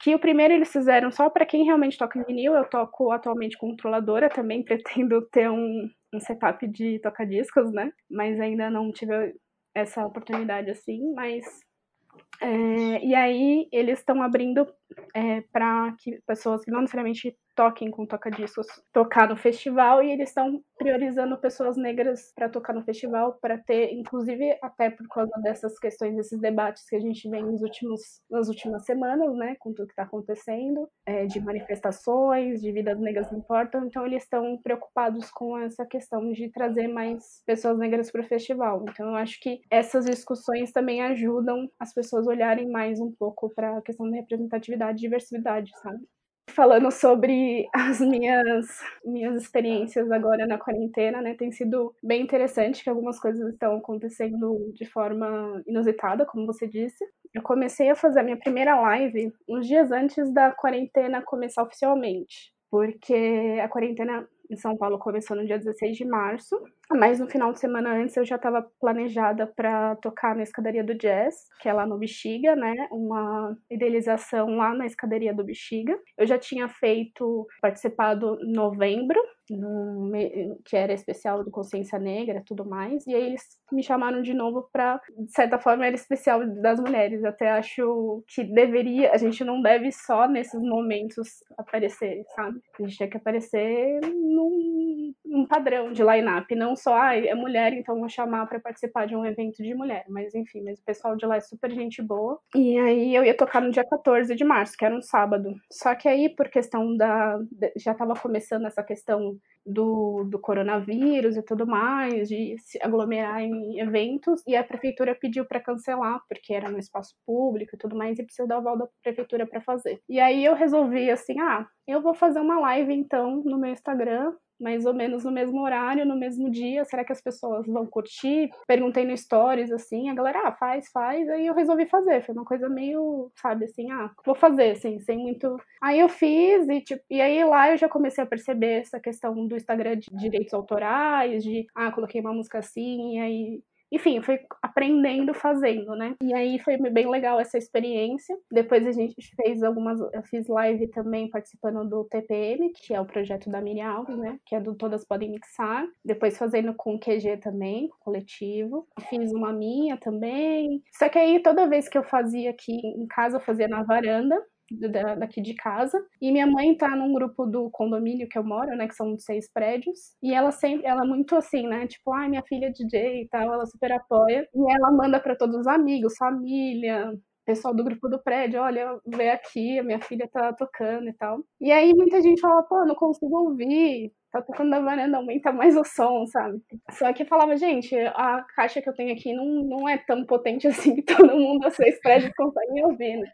que o primeiro eles fizeram só para quem realmente toca em vinil. Eu toco atualmente controladora, também <laughs> pretendo ter um, um setup de toca-discos, né? Mas ainda não tive essa oportunidade assim, mas é, e aí eles estão abrindo é, para que pessoas que não necessariamente toquem com toca-discos tocar no festival e eles estão priorizando pessoas negras para tocar no festival para ter inclusive até por causa dessas questões desses debates que a gente vem nos últimos nas últimas semanas né com tudo que está acontecendo é, de manifestações de vidas negras importam então eles estão preocupados com essa questão de trazer mais pessoas negras para o festival. Então eu acho que essas discussões também ajudam as pessoas olharem mais um pouco para a questão da representatividade e diversidade sabe falando sobre as minhas minhas experiências agora na quarentena, né? Tem sido bem interessante que algumas coisas estão acontecendo de forma inusitada, como você disse. Eu comecei a fazer a minha primeira live uns dias antes da quarentena começar oficialmente, porque a quarentena em São Paulo começou no dia 16 de março, mas no final de semana antes eu já estava planejada para tocar na escadaria do Jazz, que é lá no Bexiga, né? Uma idealização lá na escadaria do Bexiga. Eu já tinha feito, participado em novembro no, que era especial do Consciência Negra tudo mais. E aí eles me chamaram de novo para, de certa forma, era especial das mulheres. Até acho que deveria, a gente não deve só nesses momentos aparecer, sabe? A gente tem que aparecer num, num padrão de line-up, não só, ah, é mulher, então vou chamar para participar de um evento de mulher. Mas enfim, mas o pessoal de lá é super gente boa. E aí eu ia tocar no dia 14 de março, que era um sábado. Só que aí, por questão da. Já estava começando essa questão do, do coronavírus e tudo mais, de se aglomerar em eventos, e a prefeitura pediu para cancelar, porque era no espaço público e tudo mais, e precisa dar o aval da prefeitura para fazer. E aí eu resolvi assim, ah, eu vou fazer uma live então no meu Instagram mais ou menos no mesmo horário, no mesmo dia. Será que as pessoas vão curtir? Perguntei no Stories, assim, a galera, ah, faz, faz. Aí eu resolvi fazer. Foi uma coisa meio, sabe, assim, ah, vou fazer, assim, sem muito. Aí eu fiz, e, tipo, e aí lá eu já comecei a perceber essa questão do Instagram de direitos autorais, de, ah, coloquei uma música assim, e aí enfim, eu fui aprendendo fazendo, né? E aí foi bem legal essa experiência. Depois a gente fez algumas. Eu fiz live também participando do TPM, que é o projeto da Miriam Alves, né? Que é do Todas Podem Mixar. Depois fazendo com o QG também, coletivo. Fiz uma minha também. Só que aí toda vez que eu fazia aqui em casa, eu fazia na varanda daqui de casa. E minha mãe tá num grupo do condomínio que eu moro, né? Que são seis prédios. E ela sempre, ela é muito assim, né? Tipo, ai, ah, minha filha é DJ e tal, ela super apoia. E ela manda para todos os amigos, família, pessoal do grupo do prédio, olha, vê aqui, a minha filha tá tocando e tal. E aí muita gente fala, pô, não consigo ouvir, tá tocando na varanda, aumenta mais o som, sabe? Só que falava, gente, a caixa que eu tenho aqui não, não é tão potente <laughs> assim que todo mundo, vocês prédios conseguem ouvir, né?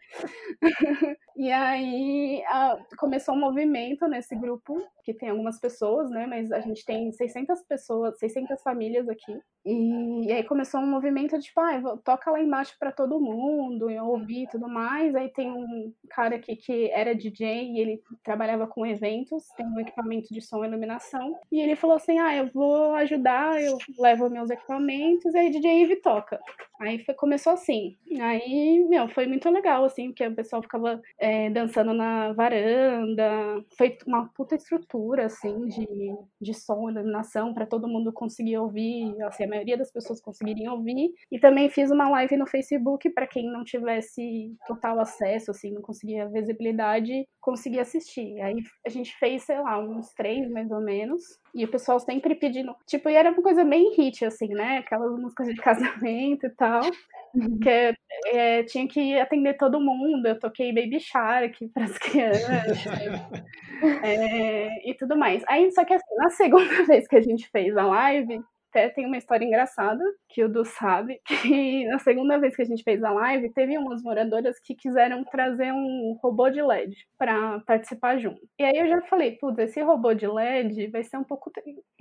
<laughs> E aí a, começou um movimento nesse grupo, que tem algumas pessoas, né? Mas a gente tem 600 pessoas, 600 famílias aqui. E, e aí começou um movimento de, tipo, ah, toca lá embaixo para todo mundo, eu ouvi e tudo mais. Aí tem um cara aqui que era DJ e ele trabalhava com eventos, tem um equipamento de som e iluminação. E ele falou assim: ah, eu vou ajudar, eu levo meus equipamentos, e aí DJ Eve toca. Aí foi, começou assim. Aí, meu, foi muito legal, assim, porque o pessoal ficava é, dançando na varanda. Foi uma puta estrutura, assim, de, de som, iluminação, para todo mundo conseguir ouvir, assim, a maioria das pessoas conseguiriam ouvir. E também fiz uma live no Facebook para quem não tivesse total acesso, assim, não conseguia visibilidade, conseguia assistir. Aí a gente fez, sei lá, uns três mais ou menos. E o pessoal sempre pedindo. Tipo, e era uma coisa bem hit, assim, né? Aquelas músicas de <laughs> casamento e tal. Uhum. Que é, é, tinha que atender todo mundo. Eu toquei Baby Shark para as <laughs> crianças é, e tudo mais. Aí, só que assim, na segunda <laughs> vez que a gente fez a live, até tem uma história engraçada que o Du sabe, <laughs> que na segunda vez que a gente fez a live, teve umas moradoras que quiseram trazer um robô de LED para participar junto. E aí eu já falei, putz, esse robô de LED vai ser um pouco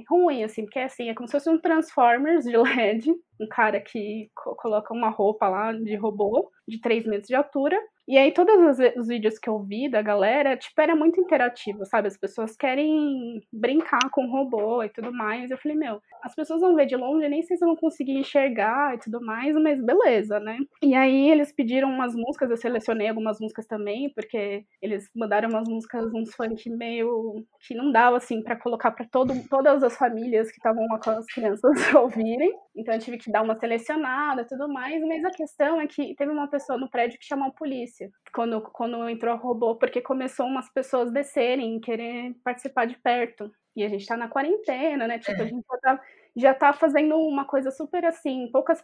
ruim, assim, porque assim, é como se fosse um Transformers de <laughs> LED, um cara que coloca uma roupa lá de robô de 3 metros de altura e aí, todos os vídeos que eu vi da galera, tipo, era muito interativo, sabe? As pessoas querem brincar com o robô e tudo mais. Eu falei, meu, as pessoas vão ver de longe, nem sei se vão conseguir enxergar e tudo mais, mas beleza, né? E aí, eles pediram umas músicas, eu selecionei algumas músicas também, porque eles mandaram umas músicas, uns funk meio que não dava, assim, para colocar para todas as famílias que estavam com as crianças <laughs> ouvirem. Então, eu tive que dar uma selecionada e tudo mais, mas a questão é que teve uma pessoa no prédio que chamou a polícia quando, quando entrou o robô, porque começou umas pessoas descerem, querer participar de perto. E a gente tá na quarentena, né? Tipo, é. a gente já tá, já tá fazendo uma coisa super assim, poucas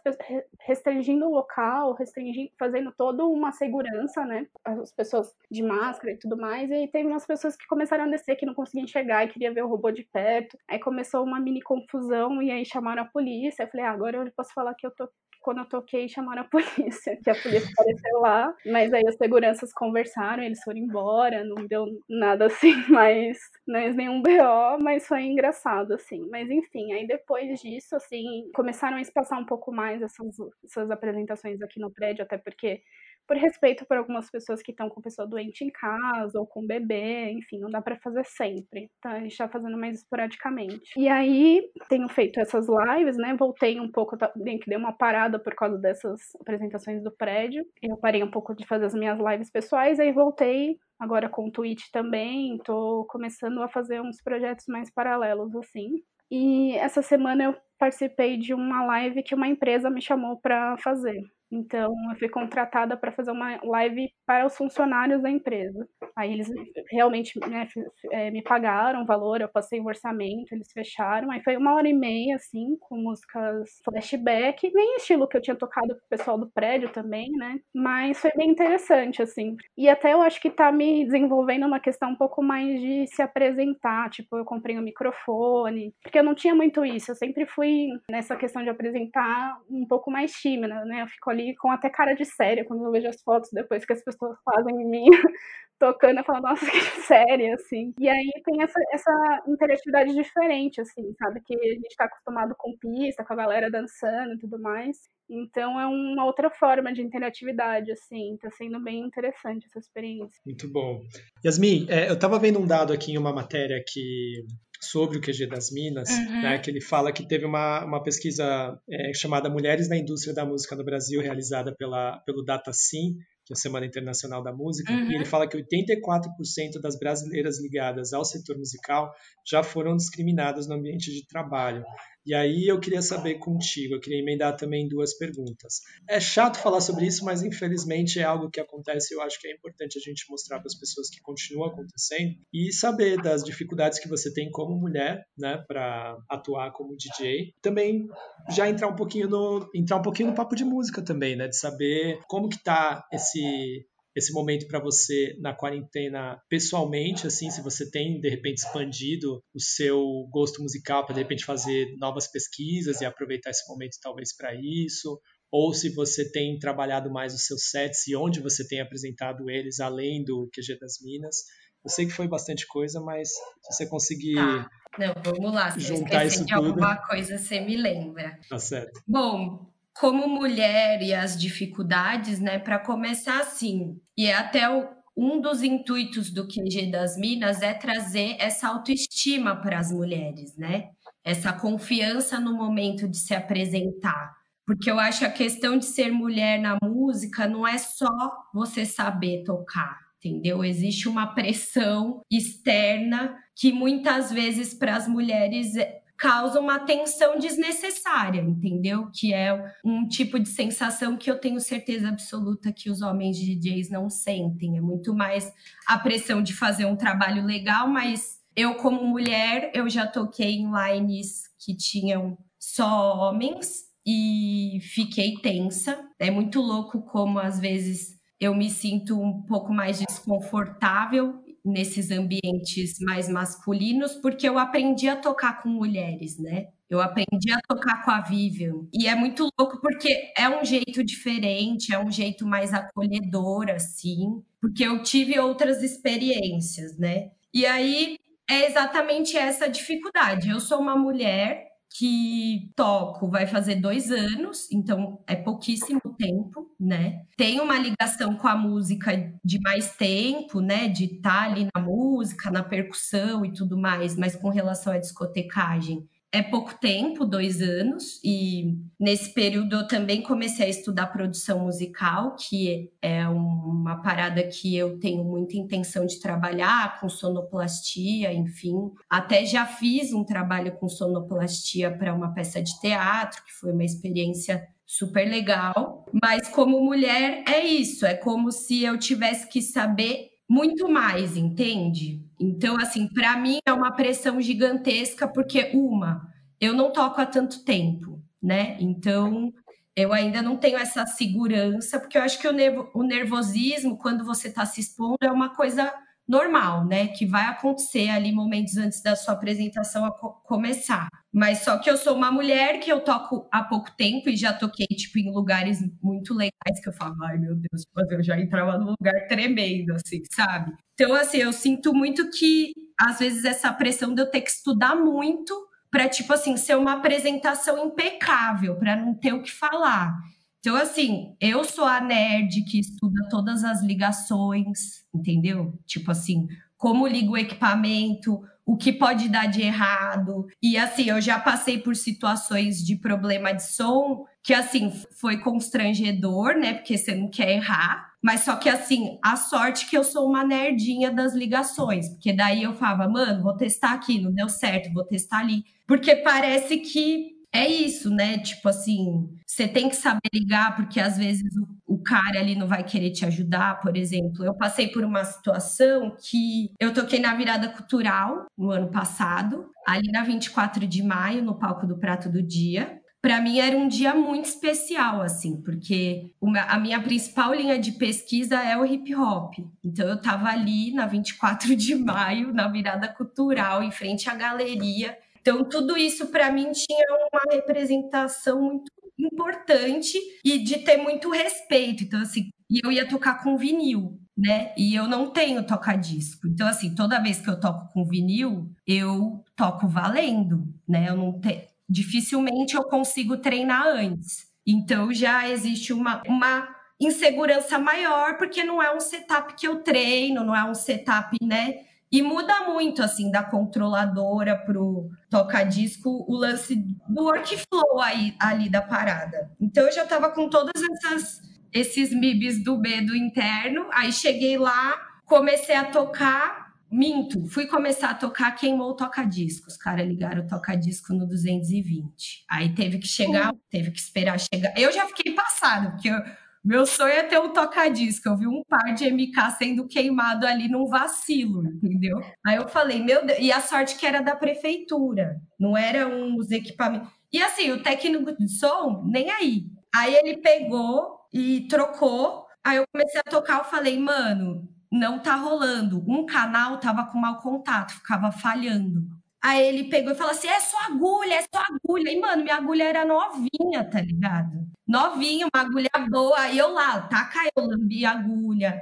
restringindo o local, restringindo, fazendo toda uma segurança, né? As pessoas de máscara e tudo mais. E aí teve umas pessoas que começaram a descer que não conseguiam enxergar e queria ver o robô de perto. Aí começou uma mini confusão e aí chamaram a polícia. Eu falei, ah, agora eu posso falar que eu tô quando eu toquei, chamaram a <laughs> polícia, que a polícia apareceu lá, mas aí os seguranças conversaram, eles foram embora, não deu nada assim, <laughs> mas não nenhum BO, mas foi engraçado, assim. Mas enfim, aí depois disso, assim, começaram a espaçar um pouco mais essas, essas apresentações aqui no prédio, até porque por respeito por algumas pessoas que estão com pessoa doente em casa ou com bebê, enfim, não dá para fazer sempre. Então a gente tá fazendo mais esporadicamente. E aí tenho feito essas lives, né? Voltei um pouco, bem que dei uma parada por causa dessas apresentações do prédio. Eu parei um pouco de fazer as minhas lives pessoais, aí voltei agora com o Twitch também, tô começando a fazer uns projetos mais paralelos assim. E essa semana eu participei de uma live que uma empresa me chamou para fazer. Então, eu fui contratada para fazer uma live para os funcionários da empresa. Aí eles realmente né, é, me pagaram o valor, eu passei o orçamento, eles fecharam. Aí foi uma hora e meia, assim, com músicas flashback, nem estilo que eu tinha tocado pro pessoal do prédio também, né? Mas foi bem interessante, assim. E até eu acho que tá me desenvolvendo uma questão um pouco mais de se apresentar. Tipo, eu comprei um microfone, porque eu não tinha muito isso. Eu sempre fui nessa questão de apresentar um pouco mais tímida, né? Eu fico ali com até cara de séria quando eu vejo as fotos depois que as pessoas fazem em mim <laughs> tocando, eu falo, nossa, que <laughs> séria, assim. E aí tem essa, essa interatividade diferente, assim, sabe? Que a gente tá acostumado com pista, com a galera dançando e tudo mais. Então é uma outra forma de interatividade, assim, tá sendo bem interessante essa experiência. Muito bom. Yasmin, é, eu tava vendo um dado aqui em uma matéria que sobre o QG das Minas, uhum. né, que ele fala que teve uma, uma pesquisa é, chamada Mulheres na Indústria da Música no Brasil, realizada pela, pelo DataSim, que é a Semana Internacional da Música, uhum. e ele fala que 84% das brasileiras ligadas ao setor musical já foram discriminadas no ambiente de trabalho. E aí eu queria saber contigo, eu queria emendar também duas perguntas. É chato falar sobre isso, mas infelizmente é algo que acontece e eu acho que é importante a gente mostrar para as pessoas que continua acontecendo e saber das dificuldades que você tem como mulher, né, para atuar como DJ. Também já entrar um pouquinho no entrar um pouquinho no papo de música também, né, de saber como que tá esse esse momento para você na quarentena pessoalmente, assim, se você tem de repente expandido o seu gosto musical para de repente fazer novas pesquisas e aproveitar esse momento talvez para isso, ou se você tem trabalhado mais os seus sets e onde você tem apresentado eles, além do QG das Minas. Eu sei que foi bastante coisa, mas se você conseguir. Tá. Não, vamos lá. Se juntar isso de tudo. alguma coisa, você me lembra. Tá certo. Bom, como mulher e as dificuldades, né? Para começar assim, e é até o, um dos intuitos do QG das Minas é trazer essa autoestima para as mulheres, né? Essa confiança no momento de se apresentar. Porque eu acho a questão de ser mulher na música não é só você saber tocar, entendeu? Existe uma pressão externa que muitas vezes para as mulheres causa uma tensão desnecessária, entendeu? Que é um tipo de sensação que eu tenho certeza absoluta que os homens DJs não sentem. É muito mais a pressão de fazer um trabalho legal, mas eu, como mulher, eu já toquei em lines que tinham só homens e fiquei tensa. É muito louco como às vezes eu me sinto um pouco mais desconfortável nesses ambientes mais masculinos, porque eu aprendi a tocar com mulheres, né? Eu aprendi a tocar com a Vivian. E é muito louco porque é um jeito diferente, é um jeito mais acolhedor, assim, porque eu tive outras experiências, né? E aí é exatamente essa dificuldade. Eu sou uma mulher que toco vai fazer dois anos, então é pouquíssimo tempo, né? Tem uma ligação com a música de mais tempo, né? De estar tá ali na música, na percussão e tudo mais, mas com relação à discotecagem, é pouco tempo, dois anos, e nesse período eu também comecei a estudar produção musical, que é uma parada que eu tenho muita intenção de trabalhar com sonoplastia, enfim. Até já fiz um trabalho com sonoplastia para uma peça de teatro, que foi uma experiência super legal. Mas como mulher é isso, é como se eu tivesse que saber muito mais, entende? Então, assim, para mim é uma pressão gigantesca, porque, uma, eu não toco há tanto tempo, né? Então, eu ainda não tenho essa segurança, porque eu acho que o, nervo, o nervosismo, quando você está se expondo, é uma coisa normal, né? Que vai acontecer ali momentos antes da sua apresentação co começar. Mas só que eu sou uma mulher que eu toco há pouco tempo e já toquei, tipo, em lugares muito legais que eu falo, ai meu Deus, mas eu já entrava num lugar tremendo, assim, sabe? Então, assim, eu sinto muito que, às vezes, essa pressão de eu ter que estudar muito para, tipo assim, ser uma apresentação impecável, para não ter o que falar. Então, assim, eu sou a nerd que estuda todas as ligações, entendeu? Tipo assim, como liga o equipamento, o que pode dar de errado. E assim, eu já passei por situações de problema de som que assim foi constrangedor, né? Porque você não quer errar. Mas só que assim, a sorte que eu sou uma nerdinha das ligações, porque daí eu falava, mano, vou testar aqui, não deu certo, vou testar ali. Porque parece que é isso, né? Tipo assim, você tem que saber ligar, porque às vezes o, o, cara ali não vai querer te ajudar, por exemplo. Eu passei por uma situação que eu toquei na virada cultural no ano passado, ali na 24 de maio, no palco do Prato do Dia. Para mim era um dia muito especial, assim, porque uma, a minha principal linha de pesquisa é o hip hop. Então eu estava ali na 24 de maio, na virada cultural, em frente à galeria então, tudo isso para mim tinha uma representação muito importante e de ter muito respeito. Então, assim, eu ia tocar com vinil, né? E eu não tenho toca-disco. Então, assim, toda vez que eu toco com vinil, eu toco valendo, né? Eu não te... Dificilmente eu consigo treinar antes. Então, já existe uma, uma insegurança maior, porque não é um setup que eu treino, não é um setup, né? E muda muito, assim, da controladora pro toca-disco, o lance do workflow aí, ali da parada. Então, eu já tava com todas essas esses MIBs do B do interno, aí cheguei lá, comecei a tocar, minto, fui começar a tocar, queimou o toca-disco, os caras ligaram o toca-disco no 220. Aí teve que chegar, teve que esperar chegar. Eu já fiquei passada, porque eu, meu sonho é ter um toca-disco. Eu vi um par de MK sendo queimado ali num vacilo, entendeu? Aí eu falei, meu Deus. E a sorte que era da prefeitura, não era uns equipamentos. E assim, o técnico de som, nem aí. Aí ele pegou e trocou. Aí eu comecei a tocar, eu falei, mano, não tá rolando. Um canal tava com mau contato, ficava falhando. Aí ele pegou e falou assim: é só agulha, é só agulha. E, mano, minha agulha era novinha, tá ligado? Novinho, uma agulha boa. Aí eu lá, taca eu, lambi agulha,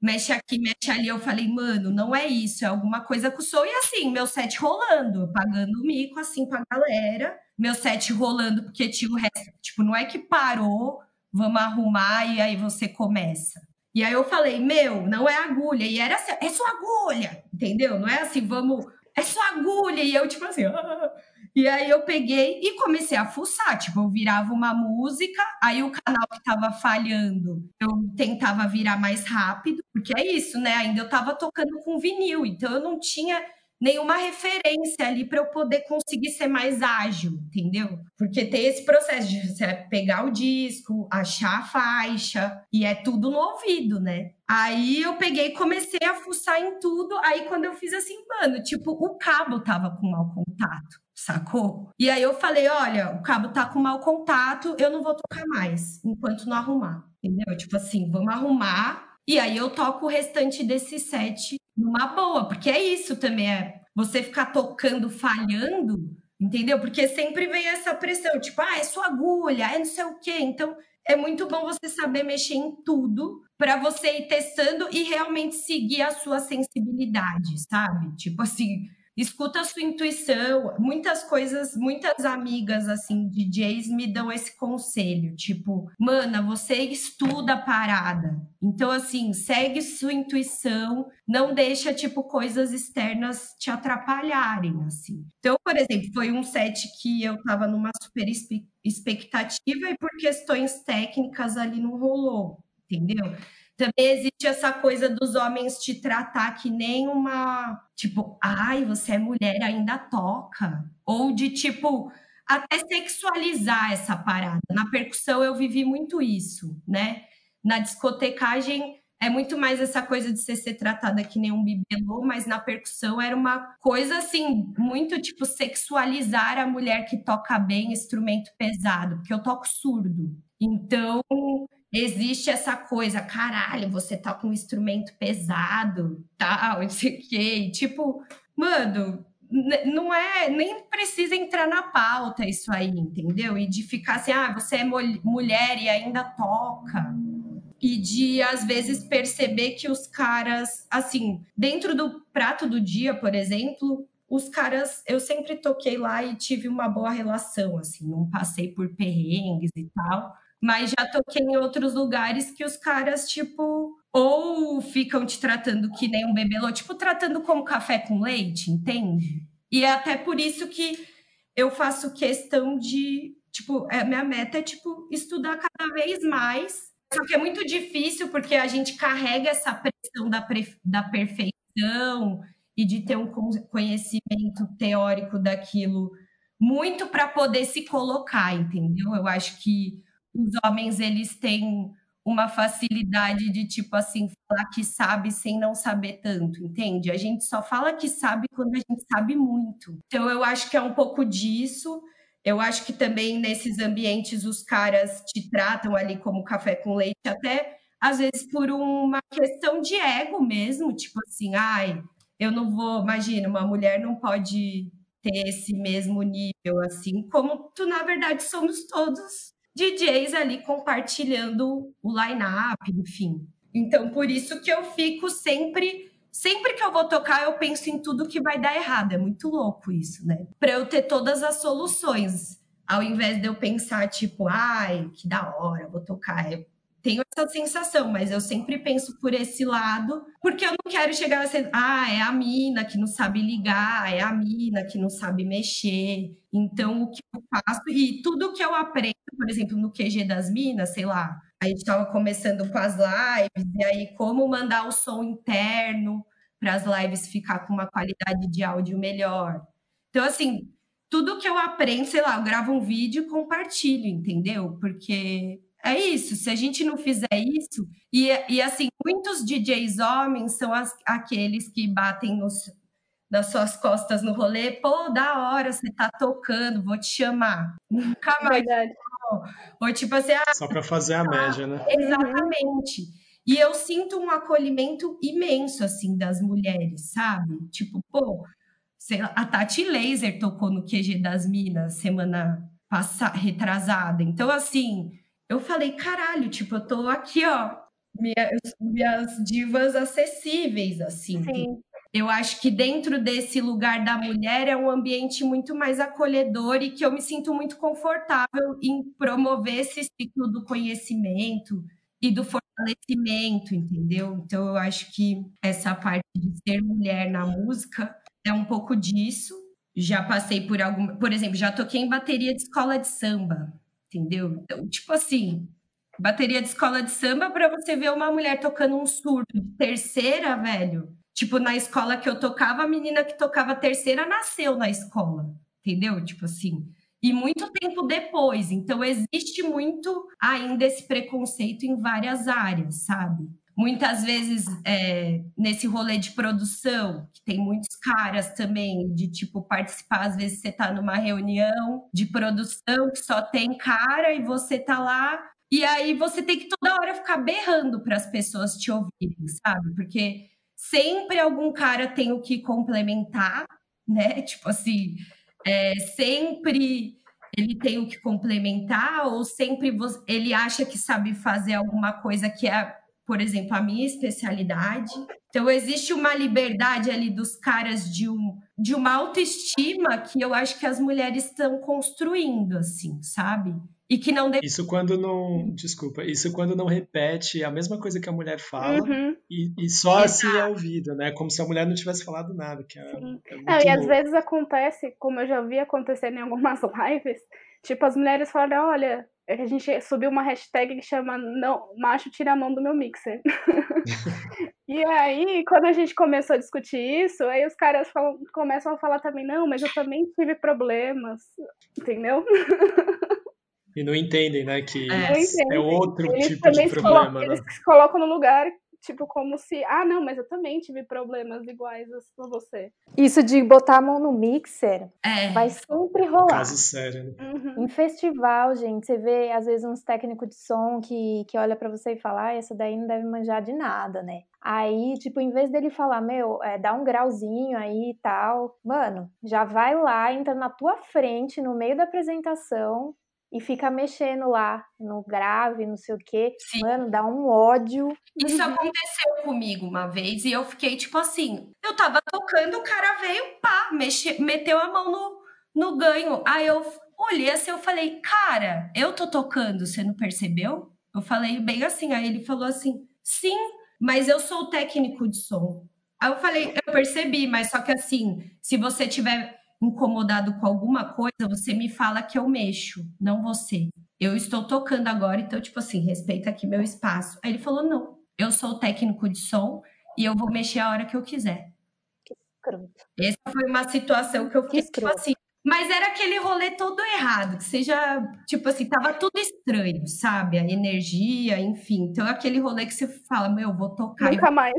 mexe aqui, mexe ali. Eu falei, mano, não é isso, é alguma coisa com o som. E assim, meu set rolando, pagando mico assim pra galera. Meu set rolando, porque tinha o resto. Tipo, não é que parou, vamos arrumar e aí você começa. E aí eu falei, meu, não é agulha. E era assim, é só agulha, entendeu? Não é assim, vamos, é só agulha. E eu, tipo assim, <laughs> ah. E aí eu peguei e comecei a fuçar, tipo, eu virava uma música, aí o canal que tava falhando, eu tentava virar mais rápido, porque é isso, né? Ainda eu tava tocando com vinil, então eu não tinha nenhuma referência ali para eu poder conseguir ser mais ágil, entendeu? Porque tem esse processo de você pegar o disco, achar a faixa, e é tudo no ouvido, né? Aí eu peguei e comecei a fuçar em tudo. Aí quando eu fiz assim, mano, tipo, o cabo tava com mau contato, sacou? E aí eu falei, olha, o cabo tá com mau contato, eu não vou tocar mais enquanto não arrumar. Entendeu? Tipo assim, vamos arrumar e aí eu toco o restante desse set numa boa, porque é isso também, é você ficar tocando falhando, entendeu? Porque sempre vem essa pressão, tipo, ah, é sua agulha, é não sei o quê. Então, é muito bom você saber mexer em tudo para você ir testando e realmente seguir a sua sensibilidade, sabe? Tipo assim, escuta a sua intuição. Muitas coisas, muitas amigas, assim, DJs me dão esse conselho, tipo, mana, você estuda a parada. Então, assim, segue sua intuição, não deixa, tipo, coisas externas te atrapalharem, assim. Então, por exemplo, foi um set que eu tava numa super expectativa e por questões técnicas ali não rolou, entendeu? Também existe essa coisa dos homens te tratar que nem uma, tipo, ai, você é mulher, ainda toca. Ou de tipo, até sexualizar essa parada. Na percussão eu vivi muito isso, né? Na discotecagem é muito mais essa coisa de você ser tratada que nem um bibelô, mas na percussão era uma coisa assim, muito tipo sexualizar a mulher que toca bem instrumento pesado, porque eu toco surdo. Então, existe essa coisa, caralho, você tá com um instrumento pesado, tal, <laughs> não sei o quê. tipo, mano, não é, nem precisa entrar na pauta isso aí, entendeu? E de ficar assim, ah, você é mulher e ainda toca. E de, às vezes, perceber que os caras, assim, dentro do prato do dia, por exemplo, os caras, eu sempre toquei lá e tive uma boa relação, assim, não passei por perrengues e tal. Mas já toquei em outros lugares que os caras, tipo, ou ficam te tratando que nem um bebelô, tipo, tratando como café com leite, entende? E é até por isso que eu faço questão de, tipo, a minha meta é, tipo, estudar cada vez mais. Só que é muito difícil porque a gente carrega essa pressão da, da perfeição e de ter um conhecimento teórico daquilo muito para poder se colocar, entendeu? Eu acho que os homens eles têm uma facilidade de tipo assim falar que sabe sem não saber tanto, entende? A gente só fala que sabe quando a gente sabe muito. Então eu acho que é um pouco disso. Eu acho que também nesses ambientes os caras te tratam ali como café com leite, até às vezes por uma questão de ego mesmo, tipo assim, ai, eu não vou, imagina, uma mulher não pode ter esse mesmo nível assim, como tu na verdade somos todos DJs ali compartilhando o line-up, enfim. Então, por isso que eu fico sempre. Sempre que eu vou tocar, eu penso em tudo que vai dar errado. É muito louco isso, né? Para eu ter todas as soluções. Ao invés de eu pensar, tipo, ai, que da hora, vou tocar. Eu tenho essa sensação, mas eu sempre penso por esse lado, porque eu não quero chegar a ser, ah, é a mina que não sabe ligar, é a mina que não sabe mexer. Então, o que eu faço, e tudo que eu aprendo, por exemplo, no QG das minas, sei lá, a gente estava começando com as lives, e aí como mandar o som interno para as lives ficar com uma qualidade de áudio melhor. Então, assim, tudo que eu aprendo, sei lá, eu gravo um vídeo e compartilho, entendeu? Porque é isso, se a gente não fizer isso, e, e assim, muitos DJs homens são as, aqueles que batem nos, nas suas costas no rolê, pô, da hora, você tá tocando, vou te chamar. Nunca mais. Verdade. Ou tipo assim, ah, só para fazer a média, né? Exatamente. E eu sinto um acolhimento imenso, assim, das mulheres, sabe? Tipo, pô, sei lá, a Tati Laser tocou no QG das Minas semana passada, retrasada. Então, assim, eu falei, caralho, tipo, eu tô aqui, ó, minhas, minhas divas acessíveis, assim. Sim. Eu acho que dentro desse lugar da mulher é um ambiente muito mais acolhedor e que eu me sinto muito confortável em promover esse ciclo do conhecimento e do fortalecimento, entendeu? Então eu acho que essa parte de ser mulher na música é um pouco disso. Já passei por algum, por exemplo, já toquei em bateria de escola de samba, entendeu? Então, tipo assim, bateria de escola de samba para você ver uma mulher tocando um surdo de terceira, velho Tipo, na escola que eu tocava, a menina que tocava terceira nasceu na escola, entendeu? Tipo assim. E muito tempo depois. Então, existe muito ainda esse preconceito em várias áreas, sabe? Muitas vezes, é, nesse rolê de produção, que tem muitos caras também, de tipo participar, às vezes você tá numa reunião de produção que só tem cara e você tá lá e aí você tem que toda hora ficar berrando para as pessoas te ouvirem, sabe? Porque sempre algum cara tem o que complementar, né? Tipo assim, é, sempre ele tem o que complementar, ou sempre ele acha que sabe fazer alguma coisa que é, por exemplo, a minha especialidade. Então, existe uma liberdade ali dos caras de, um, de uma autoestima que eu acho que as mulheres estão construindo, assim, sabe? e que não deve... isso quando não desculpa isso quando não repete a mesma coisa que a mulher fala Uhum. e, e só assim é ouvido né como se a mulher não tivesse falado nada que é, é muito Não, e às vezes acontece, como eu já vi acontecer em algumas <laughs> lives, tipo, as mulheres falam, olha, a gente subiu uma hashtag que chama não, macho tira a mão do meu mixer. <laughs> e aí, quando a gente começou a discutir isso, aí os caras falam, começam a falar também, não, mas eu também tive problemas, entendeu? e não entendem né que É. Não entendem. é outro Eles tipo de problema colocam, né? eles se colocam no lugar, tipo, como se, ah, não, mas eu também tive problemas iguais a você. Isso de botar a mão no mixer É, vai sempre rolar. caso sério né? Uhum. Em festival, gente, você vê às vezes uns técnicos de som que, que olha pra você e fala, ah, essa daí não deve manjar de nada, né? Aí, tipo, em vez dele falar, meu, é, dá um grauzinho aí e tal, mano, já vai lá, entra na tua frente, no meio da apresentação, e fica mexendo lá no grave, não sei o quê. Sim. Mano, dá um ódio. Isso aconteceu comigo uma vez e eu fiquei tipo assim, eu tava tocando, o cara veio, pá, mexe, meteu a mão no, no ganho. Aí eu olhei assim, eu falei, cara, eu tô tocando, você não percebeu? Eu falei bem assim, aí ele falou assim, sim, mas eu sou o técnico de som. Aí eu falei, eu percebi, mas só que assim, se você tiver incomodado com alguma coisa, você me fala que eu mexo, não você. Eu estou tocando agora, então, tipo assim, respeita aqui meu espaço. Aí ele falou: não, eu sou o técnico de som e eu vou mexer a hora que eu quiser. Escroto. Essa foi uma situação que eu fiquei, Que tipo assim. Mas era aquele rolê todo errado, que seja, tipo assim, tava tudo estranho, sabe? A energia, enfim. Então, é aquele rolê que você fala, meu, eu vou tocar Nunca mais.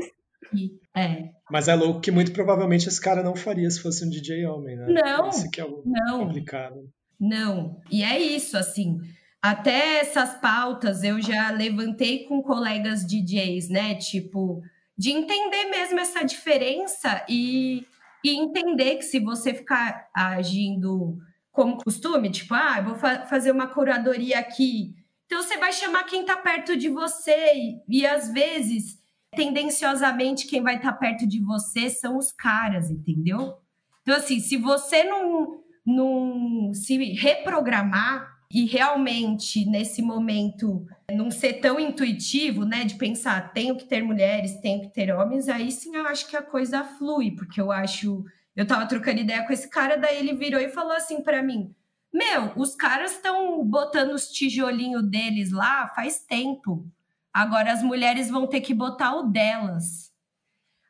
É. mas é louco que muito provavelmente esse cara não faria se fosse um DJ homem né Não, Esse que é o Não, complicado Não, e é isso, assim. Até essas pautas eu já levantei com colegas DJs, né? Tipo, de entender mesmo essa diferença e, e entender que se você ficar agindo como costume, tipo, ah, vou fa- fazer uma curadoria aqui. Então você vai chamar quem tá perto de você e, e às vezes, tendenciosamente, quem vai estar perto de você são os caras, entendeu? Então, assim, se você não, não se reprogramar e realmente, nesse momento, não ser tão intuitivo, né, de pensar, tenho que ter mulheres, tenho que ter homens, aí sim eu acho que a coisa flui, porque eu acho. Eu tava trocando ideia com esse cara, daí ele virou e falou assim para mim: Meu, os caras estão botando os tijolinhos deles lá faz tempo. Agora as mulheres vão ter que botar o delas.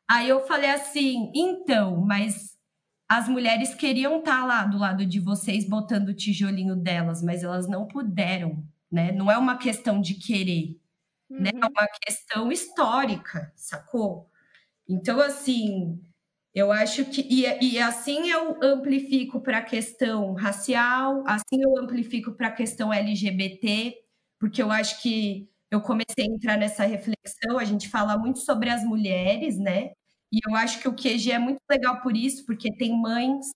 Aí eu falei assim: então, mas as mulheres queriam estar lá do lado de vocês botando o tijolinho delas, mas elas não puderam, né? Não é uma questão de querer, né? É uma questão histórica, sacou? Então, assim, eu acho que. E, e assim eu amplifico para a questão racial, assim eu amplifico para a questão LGBT, porque eu acho que eu comecei a entrar nessa reflexão. A gente fala muito sobre as mulheres, né? E eu acho que o QG é muito legal por isso, porque tem mães,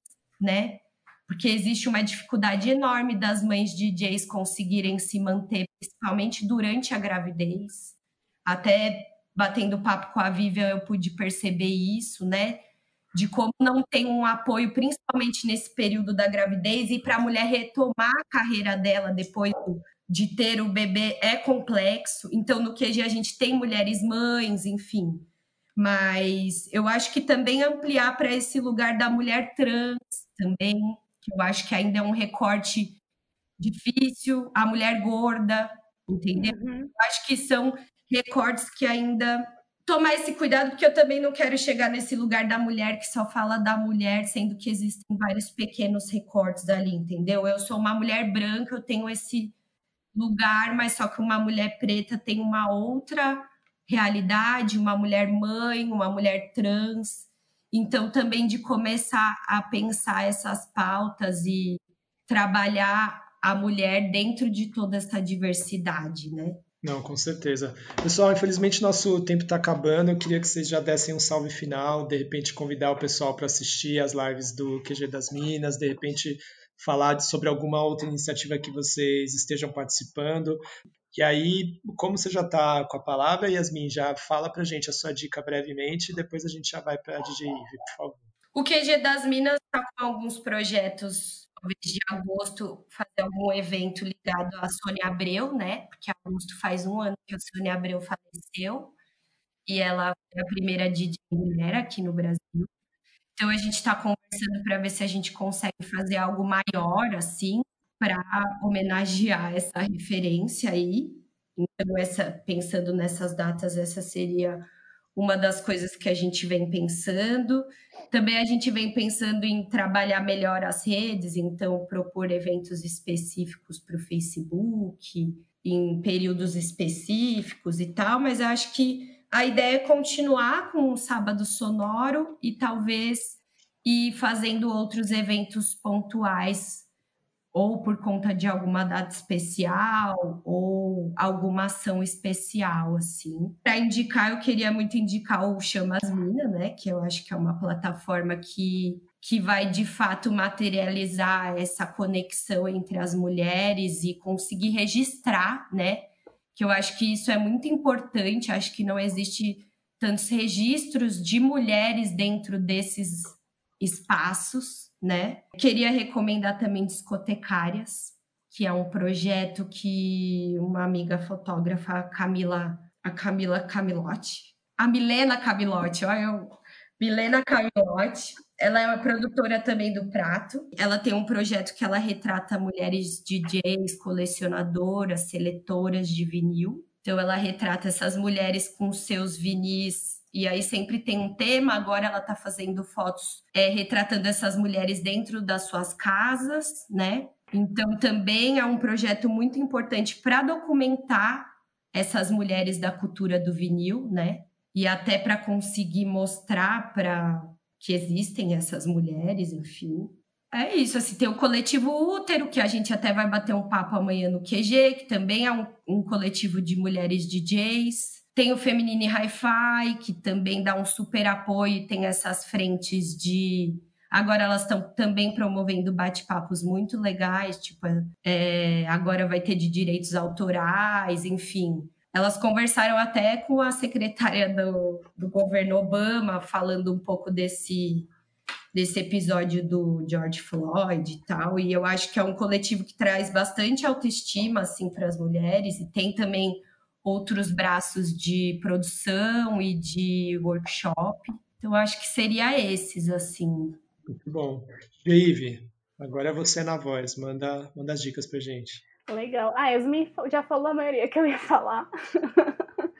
né? porque existe uma dificuldade enorme das mães DJs conseguirem se manter, principalmente durante a gravidez. Até batendo papo com a Vivian, eu pude perceber isso, né? De como não tem um apoio, principalmente nesse período da gravidez, e para a mulher retomar a carreira dela depois de ter o bebê é complexo. Então, no QG, a gente tem mulheres mães, enfim. Mas eu acho que também ampliar para esse lugar da mulher trans também, que eu acho que ainda é um recorte difícil, a mulher gorda, entendeu? Uhum. Eu acho que são recortes que ainda tomar esse cuidado, porque eu também não quero chegar nesse lugar da mulher que só fala da mulher, sendo que existem vários pequenos recortes ali, entendeu? Eu sou uma mulher branca, eu tenho esse lugar, mas só que uma mulher preta tem uma outra realidade, uma mulher mãe, uma mulher trans. Então, também de começar a pensar essas pautas e trabalhar a mulher dentro de toda essa diversidade, né? Não, com certeza. Pessoal, infelizmente nosso tempo está acabando. Eu queria que vocês já dessem um salve final, de repente convidar o pessoal para assistir as lives do QG das Minas, de repente falar sobre alguma outra iniciativa que vocês estejam participando. E aí, como você já está com a palavra, Yasmin, já fala para gente a sua dica brevemente e depois a gente já vai para a DJ Ive, por favor. O QG das Minas está com alguns projetos de agosto fazer algum evento ligado a Sônia Abreu, né? Porque agosto faz um ano que a Sônia Abreu faleceu e ela foi a primeira DJ mulher aqui no Brasil. Então a gente está conversando para ver se a gente consegue fazer algo maior assim para homenagear essa referência aí. Então essa pensando nessas datas, essa seria uma das coisas que a gente vem pensando. Também a gente vem pensando em trabalhar melhor as redes, então propor eventos específicos para o Facebook, em períodos específicos e tal, mas acho que a ideia é continuar com o sábado sonoro e talvez ir fazendo outros eventos pontuais ou por conta de alguma data especial ou alguma ação especial, assim. Para indicar, eu queria muito indicar o Chamas Mina, né, que eu acho que é uma plataforma que que vai de fato materializar essa conexão entre as mulheres e conseguir registrar, né? Que eu acho que isso é muito importante, acho que não existe tantos registros de mulheres dentro desses espaços né? Queria recomendar também Discotecárias, que é um projeto que uma amiga fotógrafa, a Camila, a Camila Camilotti, a Milena Camilotti, olha eu, Milena Camilotti, ela é uma produtora também do Prato. Ela tem um projeto que ela retrata mulheres DJs, colecionadoras, seletoras de vinil. Então ela retrata essas mulheres com seus vinis e aí sempre tem um tema. Agora ela está fazendo fotos é, retratando essas mulheres dentro das suas casas, né? Então também é um projeto muito importante para documentar essas mulheres da cultura do vinil, né? E até para conseguir mostrar para que existem essas mulheres, enfim. É isso, assim, tem o coletivo Útero, que a gente até vai bater um papo amanhã no QG, que também é um, um coletivo de mulheres DJs. Tem o Feminine Hi-Fi, que também dá um super apoio, tem essas frentes de. Agora elas estão também promovendo bate-papos muito legais, tipo, é, agora vai ter de direitos autorais, enfim. Elas conversaram até com a secretária do, do governo Obama, falando um pouco desse, desse episódio do George Floyd e tal. E eu acho que é um coletivo que traz bastante autoestima assim para as mulheres e tem também outros braços de produção e de workshop. Então, acho que seria esses, assim. Muito bom. Ive, agora é você na voz. Manda, manda as dicas pra gente. Legal. Ah, Yasmin já falou a maioria que eu ia falar. <laughs>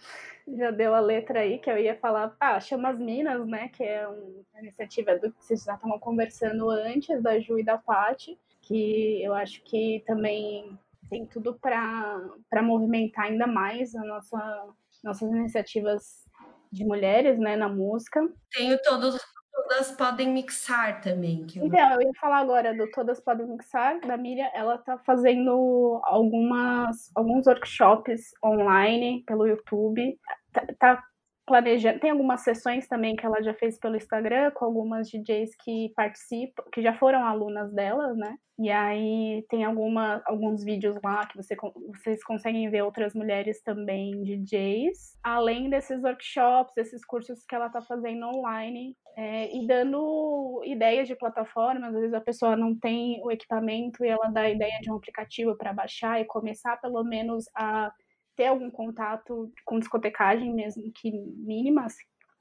já deu a letra aí que eu ia falar. Ah, Chama as Minas, né? Que é uma iniciativa do que vocês já estavam conversando antes, da Ju e da Paty, que eu acho que também tem tudo para movimentar ainda mais a nossa, nossas iniciativas de mulheres né, na música. Tenho todos, todas podem mixar também. Eu... Então, eu ia falar agora do Todas Podem Mixar, da Miriam. Ela está fazendo algumas, alguns workshops online pelo YouTube. Tá, tá, planejando. Tem algumas sessões também que ela já fez pelo Instagram com algumas DJs que participam, que já foram alunas dela, né? E aí tem alguma, alguns vídeos lá que você, vocês conseguem ver outras mulheres também DJs, além desses workshops, esses cursos que ela tá fazendo online é, e dando ideias de plataformas. Às vezes a pessoa não tem o equipamento e ela dá a ideia de um aplicativo para baixar e começar pelo menos a ter algum contato com discotecagem, mesmo que mínima,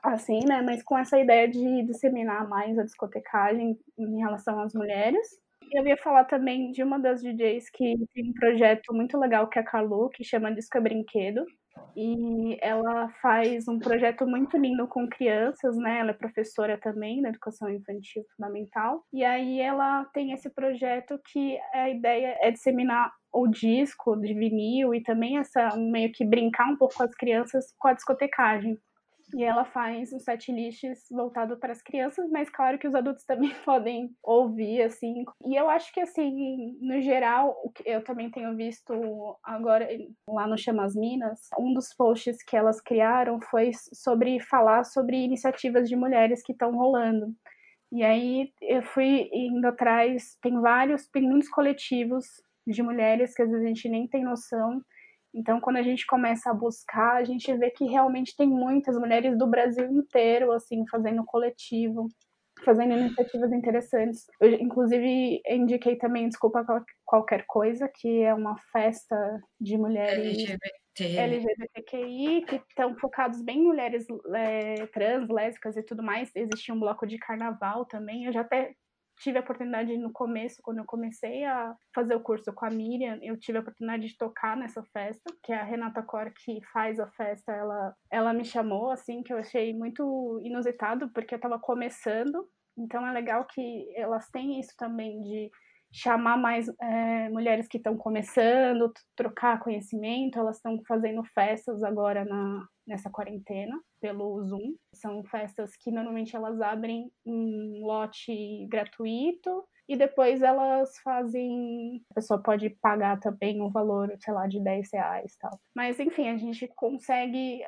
assim, né? Mas com essa ideia de disseminar mais a discotecagem em relação às mulheres. Eu ia falar também de uma das DJs que tem um projeto muito legal que é a Carlu, que chama Disco Brinquedo. E ela faz um projeto muito lindo com crianças, né? Ela é professora também na educação infantil fundamental. E aí ela tem esse projeto que a ideia é disseminar o disco de vinil e também essa meio que brincar um pouco com as crianças com a discotecagem. E ela faz um set lists voltado para as crianças, mas claro que os adultos <laughs> também podem ouvir, assim. E eu acho que, assim, no geral, eu também tenho visto agora lá no Chamas Minas, um dos posts que elas criaram foi sobre falar sobre iniciativas de mulheres que estão rolando. E aí eu fui indo atrás, tem vários, tem muitos coletivos de mulheres que às vezes a gente nem tem noção. Então, quando a gente começa a buscar, a gente vê que realmente tem muitas mulheres do Brasil inteiro, assim, fazendo coletivo, fazendo iniciativas interessantes. Eu, inclusive, indiquei também Desculpa Qualquer Coisa, que é uma festa de mulheres LGBT. LGBTQI, que estão focados bem em mulheres é, trans, lésbicas e tudo mais. Existe um bloco de carnaval também. Eu já até tive a oportunidade no começo, quando eu comecei a fazer o curso com a Miriam, eu tive a oportunidade de tocar nessa festa, que é a Renata Cor que faz a festa, ela, ela me chamou, assim, que eu achei muito inusitado, porque eu estava começando, então é legal que elas têm isso também de chamar mais é, mulheres que estão começando, trocar conhecimento. Elas estão fazendo festas agora na, nessa quarentena pelo Zoom. São festas que normalmente elas abrem um lote gratuito e depois elas fazem. A pessoa pode pagar também um valor, sei lá, de 10 reais tal. Mas enfim, a gente consegue.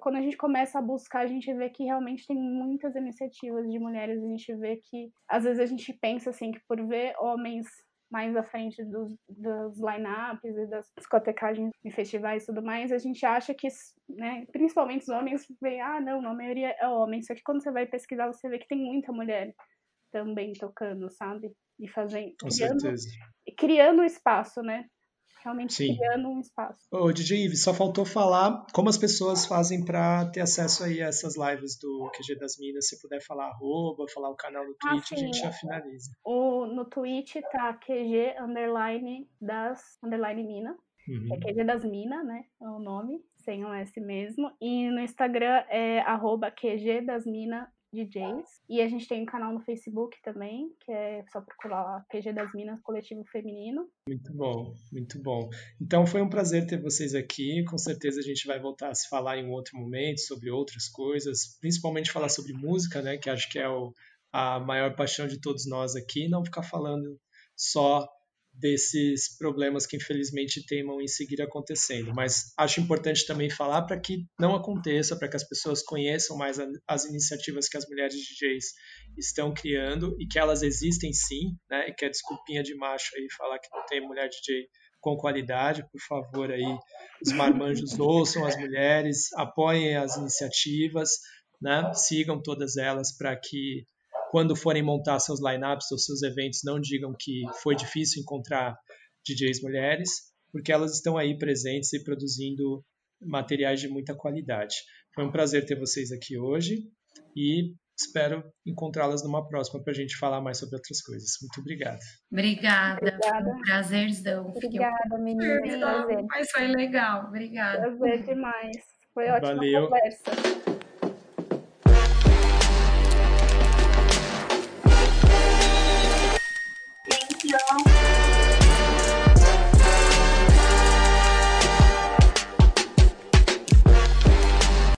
Quando a gente começa a buscar, a gente vê que realmente tem muitas iniciativas de mulheres. A gente vê que às vezes a gente pensa assim que por ver homens mais à frente dos, dos line-ups e das discotecagens em festivais e tudo mais, a gente acha que, né, principalmente os homens, vê, ah, não, a maioria é homem. Só que quando você vai pesquisar, você vê que tem muita mulher também tocando, sabe? E fazendo. Com criando, certeza. Criando espaço, né? Realmente Sim. criando um espaço. Ô, DJ Ives, só faltou falar como as pessoas fazem para ter acesso aí a essas lives do QG das Minas. Se puder falar arroba, falar o canal no ah, Twitch, ah, a gente já finaliza. O, no Twitch tá QG underline das underline mina. Uhum. É QG das Minas, né? É o nome, sem o S mesmo. E no Instagram é arroba QG das Minas DJs. E a gente tem um canal no Facebook também, que é só procurar lá, QG das Minas, Coletivo Feminino. Muito bom, muito bom. Então foi um prazer ter vocês aqui. Com certeza a gente vai voltar a se falar em outro momento sobre outras coisas, principalmente falar sobre música, né? Que acho que é o, a maior paixão de todos nós aqui, não ficar falando só desses problemas que infelizmente teimam em seguir acontecendo. Mas acho importante também falar para que não aconteça, para que as pessoas conheçam mais as iniciativas que as mulheres DJs estão criando e que elas existem sim, né? E que é desculpinha de macho aí falar que não tem mulher DJ com qualidade, por favor aí os marmanjos ouçam as mulheres, apoiem as iniciativas, né? Sigam todas elas para que quando forem montar seus lineups ou seus eventos, não digam que foi difícil encontrar DJs mulheres, porque elas estão aí presentes e produzindo materiais de muita qualidade. Foi um prazer ter vocês aqui hoje e espero encontrá-las numa próxima para a gente falar mais sobre outras coisas. Muito obrigado. Obrigada. Obrigada. Foi um prazerzão. Obrigada, menina. Mas foi legal. Obrigada. Prazer demais. Foi ótima Valeu. conversa.